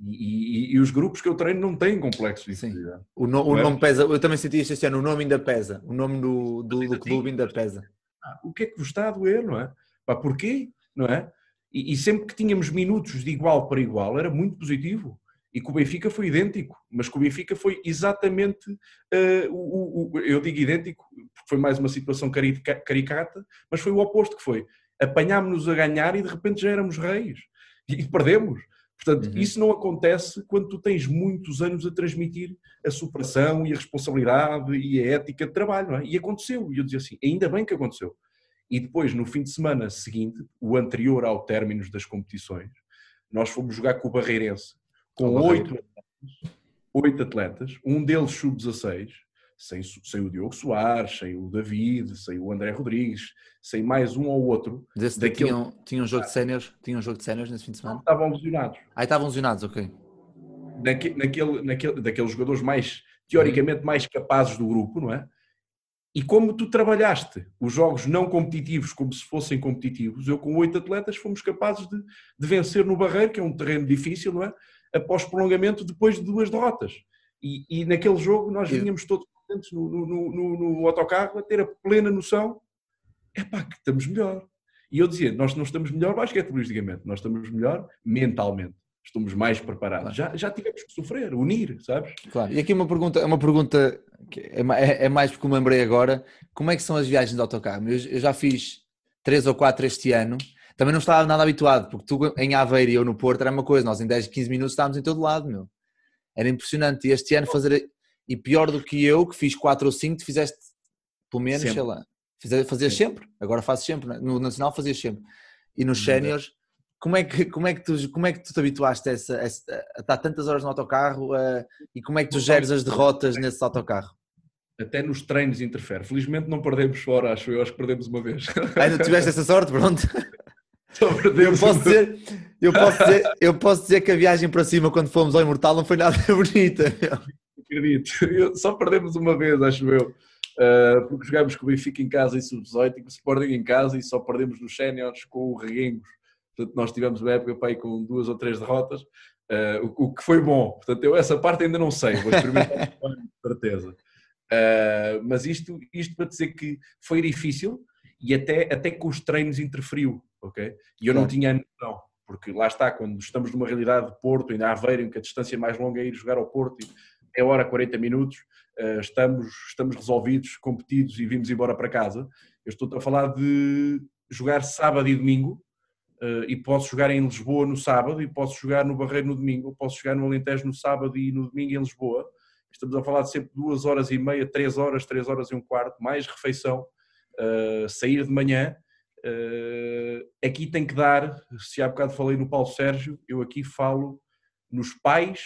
S2: E, e, e, os grupos que eu treino não têm complexo de inferioridade.
S1: O, no, o é? nome pesa, eu também senti isto este ano, o nome ainda pesa, o nome do, do, do clube ainda pesa.
S2: Ah, o que é que vos está a doer, não é? Pá, porquê? Não é? E, e, sempre que tínhamos minutos de igual para igual era muito positivo. E com o Benfica foi idêntico, mas com o Benfica foi exatamente, uh, o, o, eu digo idêntico, porque foi mais uma situação caricata, mas foi o oposto que foi. Apanhámos-nos a ganhar e de repente já éramos reis. E perdemos. Portanto, uhum. isso não acontece quando tu tens muitos anos a transmitir a superação e a responsabilidade e a ética de trabalho, é? E aconteceu. E eu dizia assim, ainda bem que aconteceu. E depois, no fim de semana seguinte, o anterior ao término das competições, nós fomos jogar com o Barreirense, com oito atletas, oito atletas, um deles sub-16, sem, sem o Diogo Soares, sem o David, sem o André Rodrigues, sem mais um ou outro.
S1: Desse daquele... tinham, tinham um jogo de séniores tinham um jogo de séniores nesse fim de semana?
S2: Estavam lesionados.
S1: Ah, estavam lesionados, ok.
S2: Naque, naquele, naquele, daqueles jogadores mais, teoricamente, mais capazes do grupo, não é? E como tu trabalhaste os jogos não competitivos como se fossem competitivos, eu com oito atletas fomos capazes de, de vencer no Barreiro, que é um terreno difícil, não é? Após prolongamento, depois de duas derrotas. E, e naquele jogo nós vinhamos todos no, no, no, no, autocarro a ter a plena noção é pá, que estamos melhor. E eu dizia, nós não estamos melhor basquetebolisticamente, nós estamos melhor mentalmente. Estamos mais preparados. Já, já tivemos que sofrer, unir, sabes?
S1: Claro. E aqui uma pergunta, uma pergunta que é, é, é mais porque me lembrei agora. Como é que são as viagens de autocarro? Eu, eu já fiz três ou quatro este ano. Também não estava nada habituado, porque tu em Aveiro e eu no Porto era uma coisa, nós em 10, 15 minutos estávamos em todo lado, meu. Era impressionante. E este ano fazer e pior do que eu, que fiz 4 ou 5, tu fizeste pelo menos, sempre. sei lá, fazias sempre, agora fazes sempre, né? no Nacional fazias sempre. E nos séniores, como é que como é que tu como é que tu te habituaste a, essa, a, estar tantas horas no autocarro uh, e como é que tu geres as derrotas nesse autocarro?
S2: Até nos treinos interfere. Felizmente não perdemos fora, acho eu, acho que perdemos uma vez.
S1: Ainda tiveste essa sorte, pronto. Eu posso, dizer, eu, posso dizer, eu posso dizer que a viagem para cima quando fomos ao Imortal não foi nada bonita. Meu
S2: acredito. Só perdemos uma vez, acho eu. Uh, porque jogámos com o Benfica em casa em sub-18 e com o Sporting em casa e só perdemos nos séniores com o Reguengos. Portanto, nós tivemos uma época para com duas ou três derrotas, uh, o, o, que foi bom. Portanto, eu essa parte ainda não sei, vou experimentar com certeza. Uh, mas isto, isto para dizer que foi difícil e até, até com os treinos interferiu, ok? E eu não tinha noção, porque lá está, quando estamos numa realidade de Porto, ainda Aveiro, em que a distância mais longa é ir jogar ao Porto e é hora 40 minutos, eh, estamos, estamos resolvidos, competidos e vimos embora para casa. Eu estou a falar de jogar sábado e domingo, eh, e posso jogar em Lisboa no sábado, e posso jogar no Barreiro no domingo, posso jogar no Alentejo no sábado e no domingo em Lisboa. Estamos a falar de sempre duas horas e meia, três horas, três horas e um quarto, mais refeição, uh, sair de manhã. Aqui tem que dar, se há bocado falei no Paulo Sérgio, eu aqui falo nos pais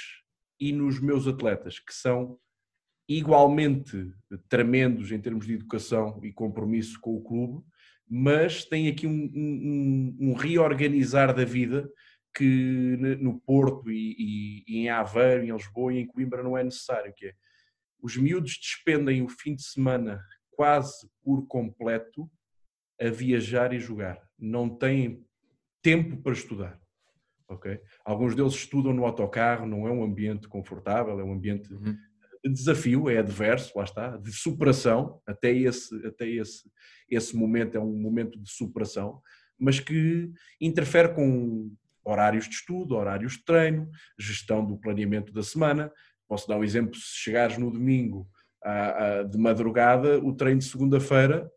S2: e nos meus atletas, que são igualmente tremendos em termos de educação e compromisso com o clube, mas têm aqui um, um, um reorganizar da vida que no Porto e, e, e, em Aveiro, em Lisboa e em Coimbra não é necessário, que é os miúdos despendem o fim de semana quase por completo a viajar e jogar. Não têm tempo para estudar Alguns deles estudam no autocarro, não é um ambiente confortável, é um ambiente uhum. de desafio, é adverso, lá está, de superação, até esse, até esse, esse momento é um momento de superação, mas que interfere com horários de estudo, horários de treino, gestão do planeamento da semana. Posso dar um exemplo, se chegares no domingo de madrugada, o treino de segunda-feira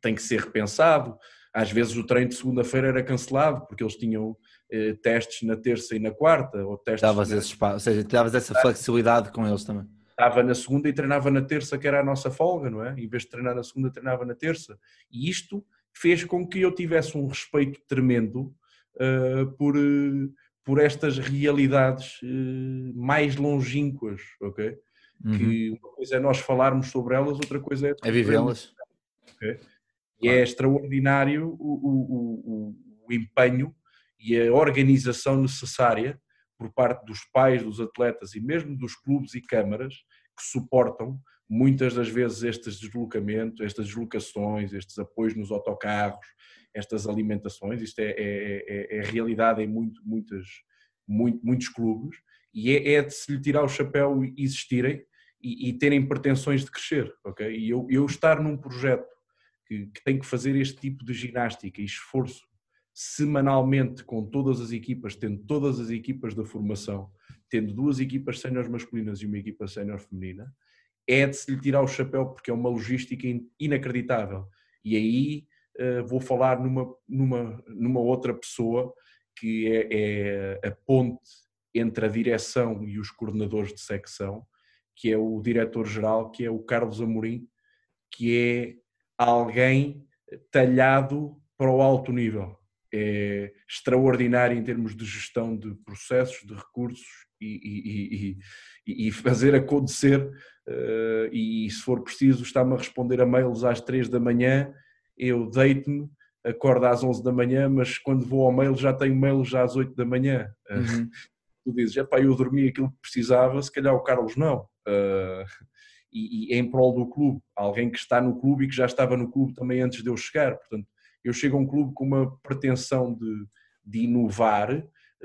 S2: tem que ser repensado. Às vezes o treino de segunda-feira era cancelado porque eles tinham eh, testes na terça e na quarta, ou testes.
S1: Davas na... esse ou seja, davas essa flexibilidade com eles também.
S2: Estava na segunda e treinava na terça, que era a nossa folga, não é? Em vez de treinar na segunda, treinava na terça. E isto fez com que eu tivesse um respeito tremendo uh, por, uh, por estas realidades uh, mais longínquas, ok? uhum. que uma coisa é nós falarmos sobre elas, outra coisa é...
S1: É vivê-las.
S2: Okay? E é extraordinário o, o, o, o empenho e a organização necessária por parte dos pais dos atletas e mesmo dos clubes e câmaras que suportam muitas das vezes estes deslocamentos, estas deslocações, estes apoios nos autocarros, estas alimentações, isto é, é, é, é realidade em muito, muitas, muito, muitos clubes. E é, é, de se lhe tirar o chapéu e existirem e, e, terem pretensões de crescer, ok? E eu, eu estar num projeto que, que tem que fazer este tipo de ginástica e esforço semanalmente com todas as equipas, tendo todas as equipas da formação, tendo duas equipas séniores masculinas e uma equipa sénior feminina, é de se lhe tirar o chapéu porque é uma logística inacreditável. E aí uh, vou falar numa, numa, numa outra pessoa que é, é, a ponte entre a direção e os coordenadores de secção, que é o diretor-geral, que é o Carlos Amorim, que é alguém talhado para o alto nível é extraordinário em termos de gestão de processos, de recursos e, e, e, e fazer acontecer. Uh, e se for preciso, está-me a responder a mails às 3 da manhã, eu deito-me, acordo às 11 da manhã, mas quando vou ao mail já tenho mails já às 8 da manhã. Uhum. tu dizes, pá, eu dormi aquilo que precisava, se calhar o Carlos não. Uh, e, e em prol do clube, alguém que está no clube e que já estava no clube também antes de eu chegar. Portanto, eu chego a um clube com uma pretensão de, de inovar,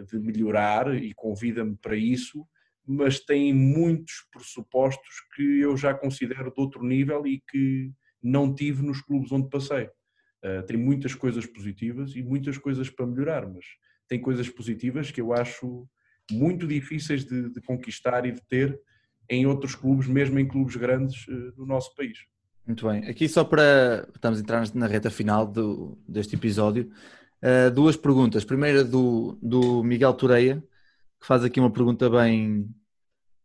S2: de melhorar e convida-me para isso, mas tem muitos pressupostos que eu já considero de outro nível e que não tive nos clubes onde passei. Uh, tem muitas coisas positivas e muitas coisas para melhorar, mas tem coisas positivas que eu acho muito difíceis de, de conquistar e de ter em outros clubes, mesmo em clubes grandes uh, do nosso país.
S1: Muito bem. Aqui só para. Estamos a entrar na reta final do, deste episódio. Uh, duas perguntas. Primeira do, do Miguel Toreia, que faz aqui uma pergunta bem.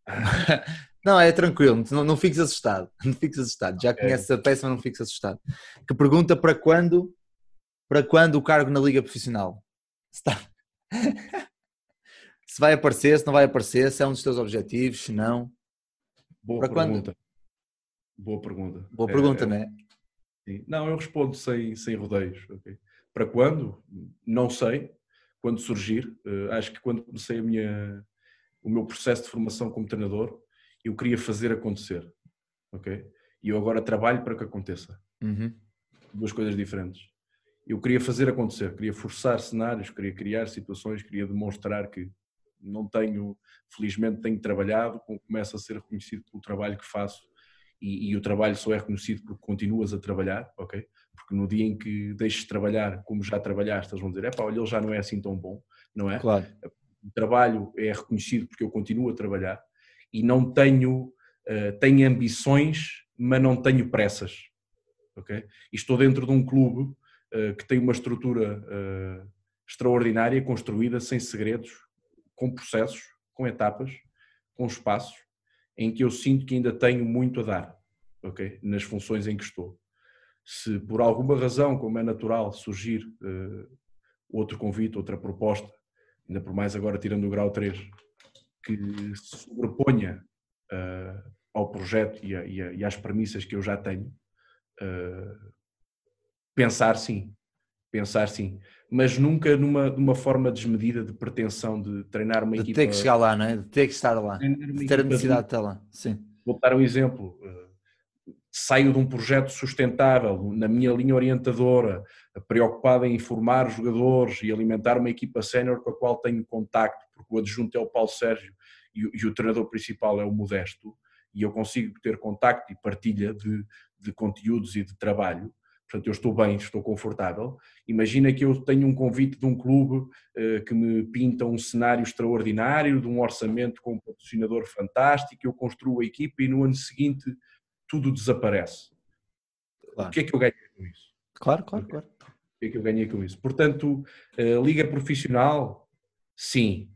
S1: não, é tranquilo, não, não fiques assustado. Não fiques assustado. Já conheces a peça, mas não fiques assustado. Que pergunta para quando, para quando o cargo na Liga Profissional? Está... se vai aparecer, se não vai aparecer, se é um dos teus objetivos, se não.
S2: Boa para pergunta. quando? Boa pergunta.
S1: Boa pergunta, é, não é?
S2: Sim. Não, eu respondo sem, sem rodeios. Okay? Para quando? Não sei. Quando surgir. Uh, acho que quando comecei a minha, o meu processo de formação como treinador, eu queria fazer acontecer. Ok? E eu agora trabalho para que aconteça.
S1: Uhum.
S2: Duas coisas diferentes. Eu queria fazer acontecer, queria forçar cenários, queria criar situações, queria demonstrar que não tenho, felizmente tenho trabalhado, começo a ser reconhecido pelo trabalho que faço e, e, o trabalho só é reconhecido porque continuas a trabalhar, ok? Porque no dia em que deixes de trabalhar como já trabalhaste, eles vão dizer, é pá, olha, ele já não é assim tão bom, não é?
S1: Claro.
S2: O trabalho é reconhecido porque eu continuo a trabalhar e não tenho, uh, tenho ambições, mas não tenho pressas, ok? E estou dentro de um clube uh, que tem uma estrutura uh, extraordinária, construída sem segredos, com processos, com etapas, com espaços, em que eu sinto que ainda tenho muito a dar, ok? Nas funções em que estou. Se por alguma razão, como é natural, surgir uh, outro convite, outra proposta, ainda por mais agora tirando o grau 3, que se sobreponha uh, ao projeto e, a, e, a, e, às premissas que eu já tenho, uh, pensar sim, pensar sim, mas nunca numa, numa forma desmedida de pretensão de treinar uma
S1: de
S2: equipa.
S1: De ter que chegar lá, não é? De ter que estar lá, de ter a necessidade de estar lá. Sim.
S2: Vou dar um exemplo. Eh, saio de um projeto sustentável, na minha linha orientadora, preocupado em formar jogadores e alimentar uma equipa sénior com a qual tenho contacto, porque o adjunto é o Paulo Sérgio e, e o treinador principal é o Modesto, e eu consigo ter contacto e partilha de, de conteúdos e de trabalho portanto eu estou bem, estou confortável. Imagina que eu tenho um convite de um clube uh, que me pinta um cenário extraordinário, de um orçamento com um patrocinador fantástico, eu construo a equipa e no ano seguinte tudo desaparece. Claro. O que é que eu ganhei com isso?
S1: Claro, claro, claro.
S2: O que é que eu ganhei com isso? Portanto, uh, liga profissional, sim.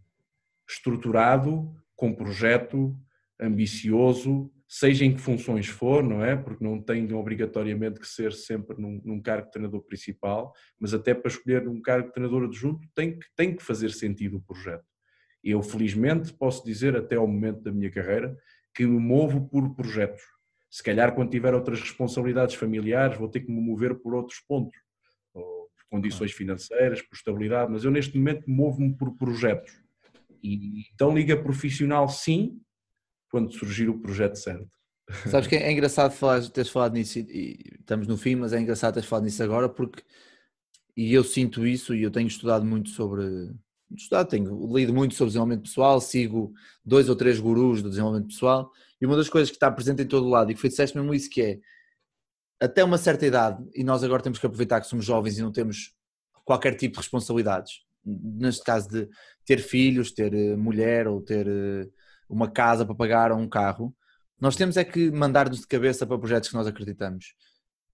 S2: Estruturado, com projeto, ambicioso, seja em que funções for, não é? Porque não tem obrigatoriamente que ser sempre num, num, cargo de treinador principal, mas até para escolher um cargo de treinador adjunto tem que, tem que fazer sentido o projeto. Eu, felizmente, posso dizer até ao momento da minha carreira que me movo por projetos. Se calhar, quando tiver outras responsabilidades familiares, vou ter que me mover por outros pontos, por condições financeiras, por estabilidade, mas eu neste momento movo-me por projetos. E então, liga profissional, sim, quando surgir o projeto certo.
S1: Sabes que é engraçado falar, teres falado nisso e estamos no fim, mas é engraçado teres falado nisso agora porque e eu sinto isso e eu tenho estudado muito sobre estudado, tenho lido muito sobre desenvolvimento pessoal, sigo dois ou três gurus do desenvolvimento pessoal e uma das coisas que está presente em todo o lado e que foi disseste mesmo isso que é até uma certa idade e nós agora temos que aproveitar que somos jovens e não temos qualquer tipo de responsabilidades neste caso de ter filhos, ter eh, mulher ou ter eh, uma casa para pagar ou um carro nós temos é que mandar-nos de cabeça para projetos que nós acreditamos.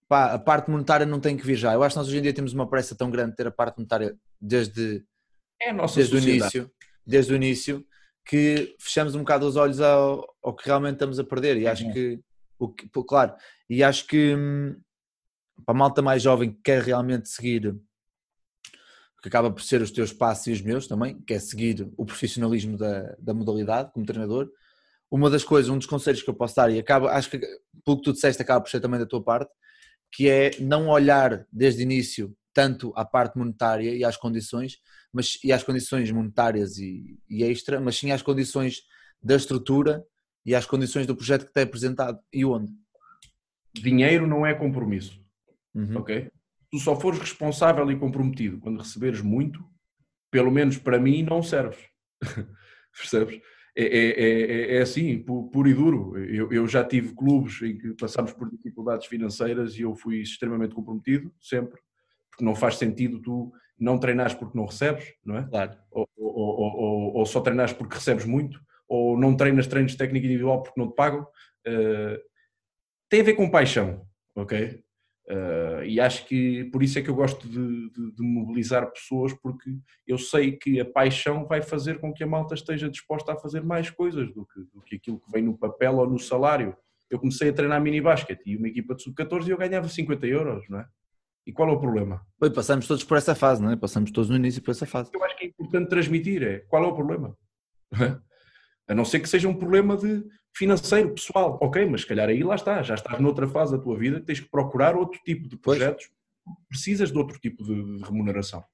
S1: Pá, a parte monetária não tem que vir já. Eu acho que nós hoje em dia temos uma pressa tão grande de ter a parte monetária desde,
S2: é
S1: desde o início, desde o início, que fechamos um bocado os olhos ao, ao que realmente estamos a perder. E acho que, o que, claro, e acho que hum, para a malta mais jovem que quer realmente seguir, que acaba por ser os teus passos e os meus também, quer seguir o profissionalismo da, da modalidade como treinador, uma das coisas, um dos conselhos que eu posso dar, e acaba, acho que pelo que tu disseste, acaba por ser também da tua parte, que é não olhar desde o início tanto à parte monetária e às condições, mas e às condições monetárias e, e extra, mas sim às condições da estrutura e às condições do projeto que te é apresentado e onde.
S2: Dinheiro não é compromisso, uhum. ok? Tu só fores responsável e comprometido quando receberes muito, pelo menos para mim, não serves. Percebes? É, é, é, é, assim, puro e duro. Eu, eu, já tive clubes em que passámos por dificuldades financeiras e eu fui extremamente comprometido, sempre, porque não faz sentido tu não treinares porque não recebes, não é?
S1: Claro.
S2: Ou, ou, ou, ou só treinares porque recebes muito, ou não treinas treinos de técnica individual porque não te pagam. Uh, tem a ver com paixão, ok? Uh, e acho que por isso é que eu gosto de, de, de, mobilizar pessoas, porque eu sei que a paixão vai fazer com que a malta esteja disposta a fazer mais coisas do que, do que aquilo que vem no papel ou no salário. Eu comecei a treinar mini basquete e uma equipa de sub-14 e eu ganhava 50 euros, não é? E qual é o problema?
S1: Bem, passamos todos por essa fase, não é? Passamos todos no início por essa fase.
S2: Eu acho que é importante transmitir, é qual é o problema? A não ser que seja um problema de financeiro, pessoal. Ok, mas se calhar aí lá está, já estás noutra fase da tua vida, tens que procurar outro tipo de projetos, pois. precisas de outro tipo de, remuneração.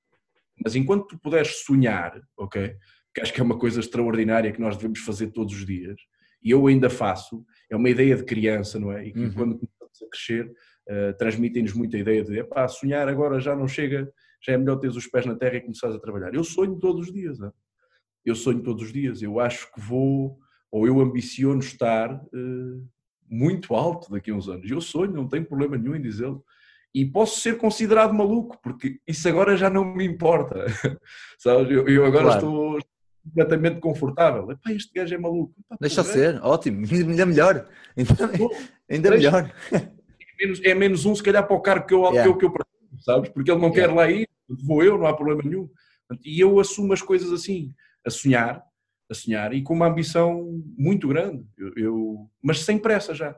S2: Mas enquanto tu puderes sonhar, ok, que acho que é uma coisa extraordinária que nós devemos fazer todos os dias, e eu ainda faço, é uma ideia de criança, não é? E que uhum. quando começamos a crescer, uh, transmitem-nos muita ideia de, epá, sonhar agora já não chega, já é melhor teres os pés na terra e começares a trabalhar. Eu sonho todos os dias, é? eu sonho todos os dias, eu acho que vou ou eu ambiciono estar uh, muito alto daqui a uns anos. Eu sonho, não tenho problema nenhum em dizê-lo. E posso ser considerado maluco, porque isso agora já não me importa. Sabes? Eu, eu agora claro. estou completamente confortável. Epá, este gajo é maluco. Epá,
S1: Deixa ser, ótimo, ainda melhor. Ainda, ainda melhor.
S2: É menos, é menos um, se calhar, para o cargo que eu, yeah. que eu, que eu pretendo, sabes? Porque ele não yeah. quer lá ir, vou eu, não há problema nenhum. E eu assumo as coisas assim, a sonhar, a sonhar e com uma ambição muito grande, eu, eu, mas sem pressa já.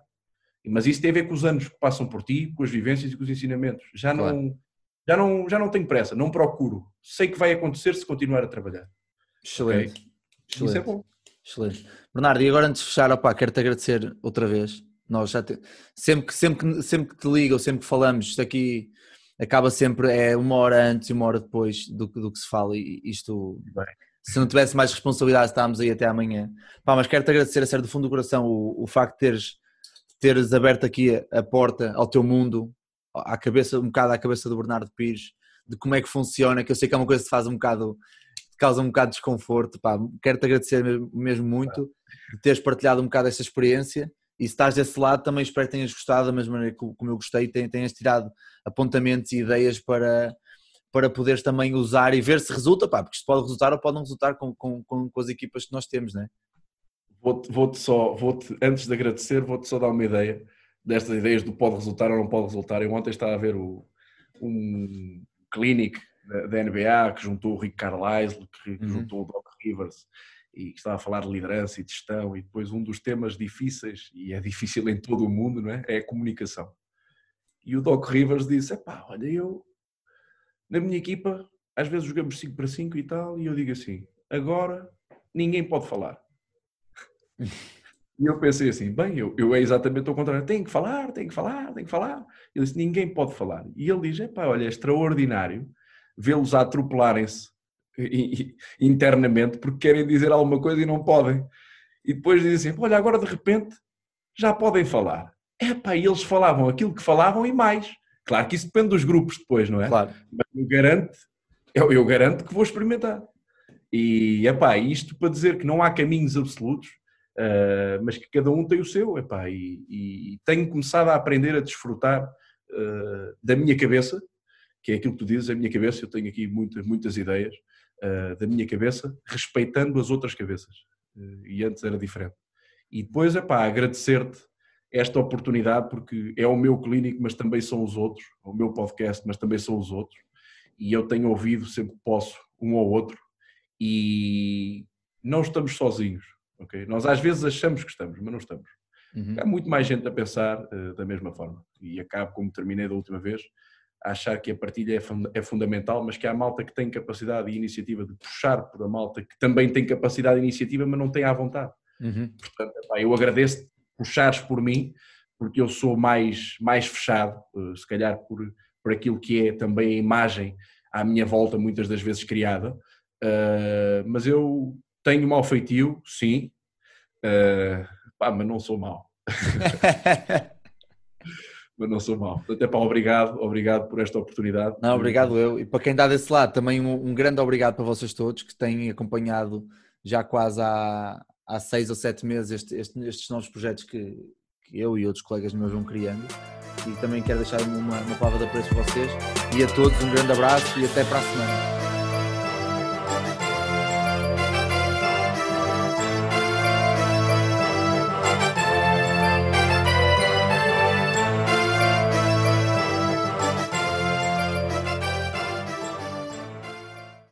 S2: Mas isso tem a ver com os anos que passam por ti, com as vivências e com os ensinamentos. Já claro. não, já não, já não tenho pressa, não procuro. Sei que vai acontecer se continuar a trabalhar.
S1: Excelente. Okay? Excelente. Isso é bom. Excelente. Bernardo, e agora antes de fechar, opa, quero-te agradecer outra vez. Nós já te... sempre, que, sempre, que, sempre que te ligo sempre que falamos, isto aqui acaba sempre é uma hora antes e uma hora depois do, do que se fala e isto Bem se não tivesse mais responsabilidade estávamos aí até amanhã. Pá, mas quero-te agradecer a sério do fundo do coração o, o facto de teres, teres aberto aqui a, porta ao teu mundo, à cabeça, um bocado à cabeça do Bernardo Pires, de como é que funciona, que eu sei que é uma coisa que faz um bocado, causa um bocado de desconforto. Quero-te agradecer mesmo, mesmo muito de teres partilhado um bocado essa experiência e se estás desse lado também espero que tenhas gostado da mesma maneira como eu gostei, tenhas tirado apontamentos e ideias para para poderes também usar e ver se resulta, pá, porque isto pode resultar ou pode não resultar com, com, com, com as equipas que nós temos, né?
S2: Vou-te vou só, vou-te, antes de agradecer, vou-te só dar uma ideia destas ideias do pode resultar ou não pode resultar. Eu ontem estava a ver o, um clinic da NBA que juntou o Rick Carlisle, que uhum. juntou o Doc Rivers e que estava a falar de liderança e de gestão e depois um dos temas difíceis, e é difícil em todo o mundo, não é? É a comunicação. E o Doc Rivers disse, pá, olha, eu na minha equipa, às vezes jogamos 5 para 5 e tal, e eu digo assim: agora ninguém pode falar. E eu pensei assim, bem, eu, eu é exatamente o contrário, tem que falar, tem que falar, tem que falar. Ele disse, ninguém pode falar. E ele diz, pá, olha, é extraordinário vê-los a atropelarem-se internamente porque querem dizer alguma coisa e não podem. E depois dizem assim, olha, agora de repente já podem falar. É pá, e eles falavam aquilo que falavam e mais. Claro que isso depende dos grupos depois, não é?
S1: Claro.
S2: Mas eu garanto, eu, eu garanto que vou experimentar. E, epá, isto para dizer que não há caminhos absolutos, uh, mas que cada um tem o seu, epá, e, e tenho começado a aprender a desfrutar uh, da minha cabeça, que é aquilo que tu dizes, a minha cabeça, eu tenho aqui muitas, muitas ideias uh, da minha cabeça, respeitando as outras cabeças. e antes era diferente. E depois, epá, agradecer-te esta oportunidade, porque é o meu clínico, mas também são os outros, é o meu podcast, mas também são os outros, e eu tenho ouvido sempre que posso um ou outro, e não estamos sozinhos. Okay? Nós às vezes achamos que estamos, mas não estamos. Uhum. Há muito mais gente a pensar uh, da mesma forma. E acabo, como terminei da última vez, a achar que a partilha é, fund é, fundamental, mas que há malta que tem capacidade e iniciativa de puxar por a malta que também tem capacidade e iniciativa, mas não tem à vontade. Uhum. Portanto, eu agradeço puxares por mim, porque eu sou mais, mais fechado, uh, se calhar por, por aquilo que é também a imagem à minha volta, muitas das vezes criada. Uh, mas eu tenho mau feitio, sim, uh, pá, mas não sou mau. mas não sou mau. Até para obrigado, obrigado por esta oportunidade.
S1: Não, obrigado eu. E para quem está desse lado, também um, um, grande obrigado para vocês todos que têm acompanhado já quase há, há seis ou sete meses este, este, estes novos projetos que, que, eu e outros colegas meus vão criando. E também quero deixar uma, uma palavra de apreço para vocês. E a todos um grande abraço e até para a semana.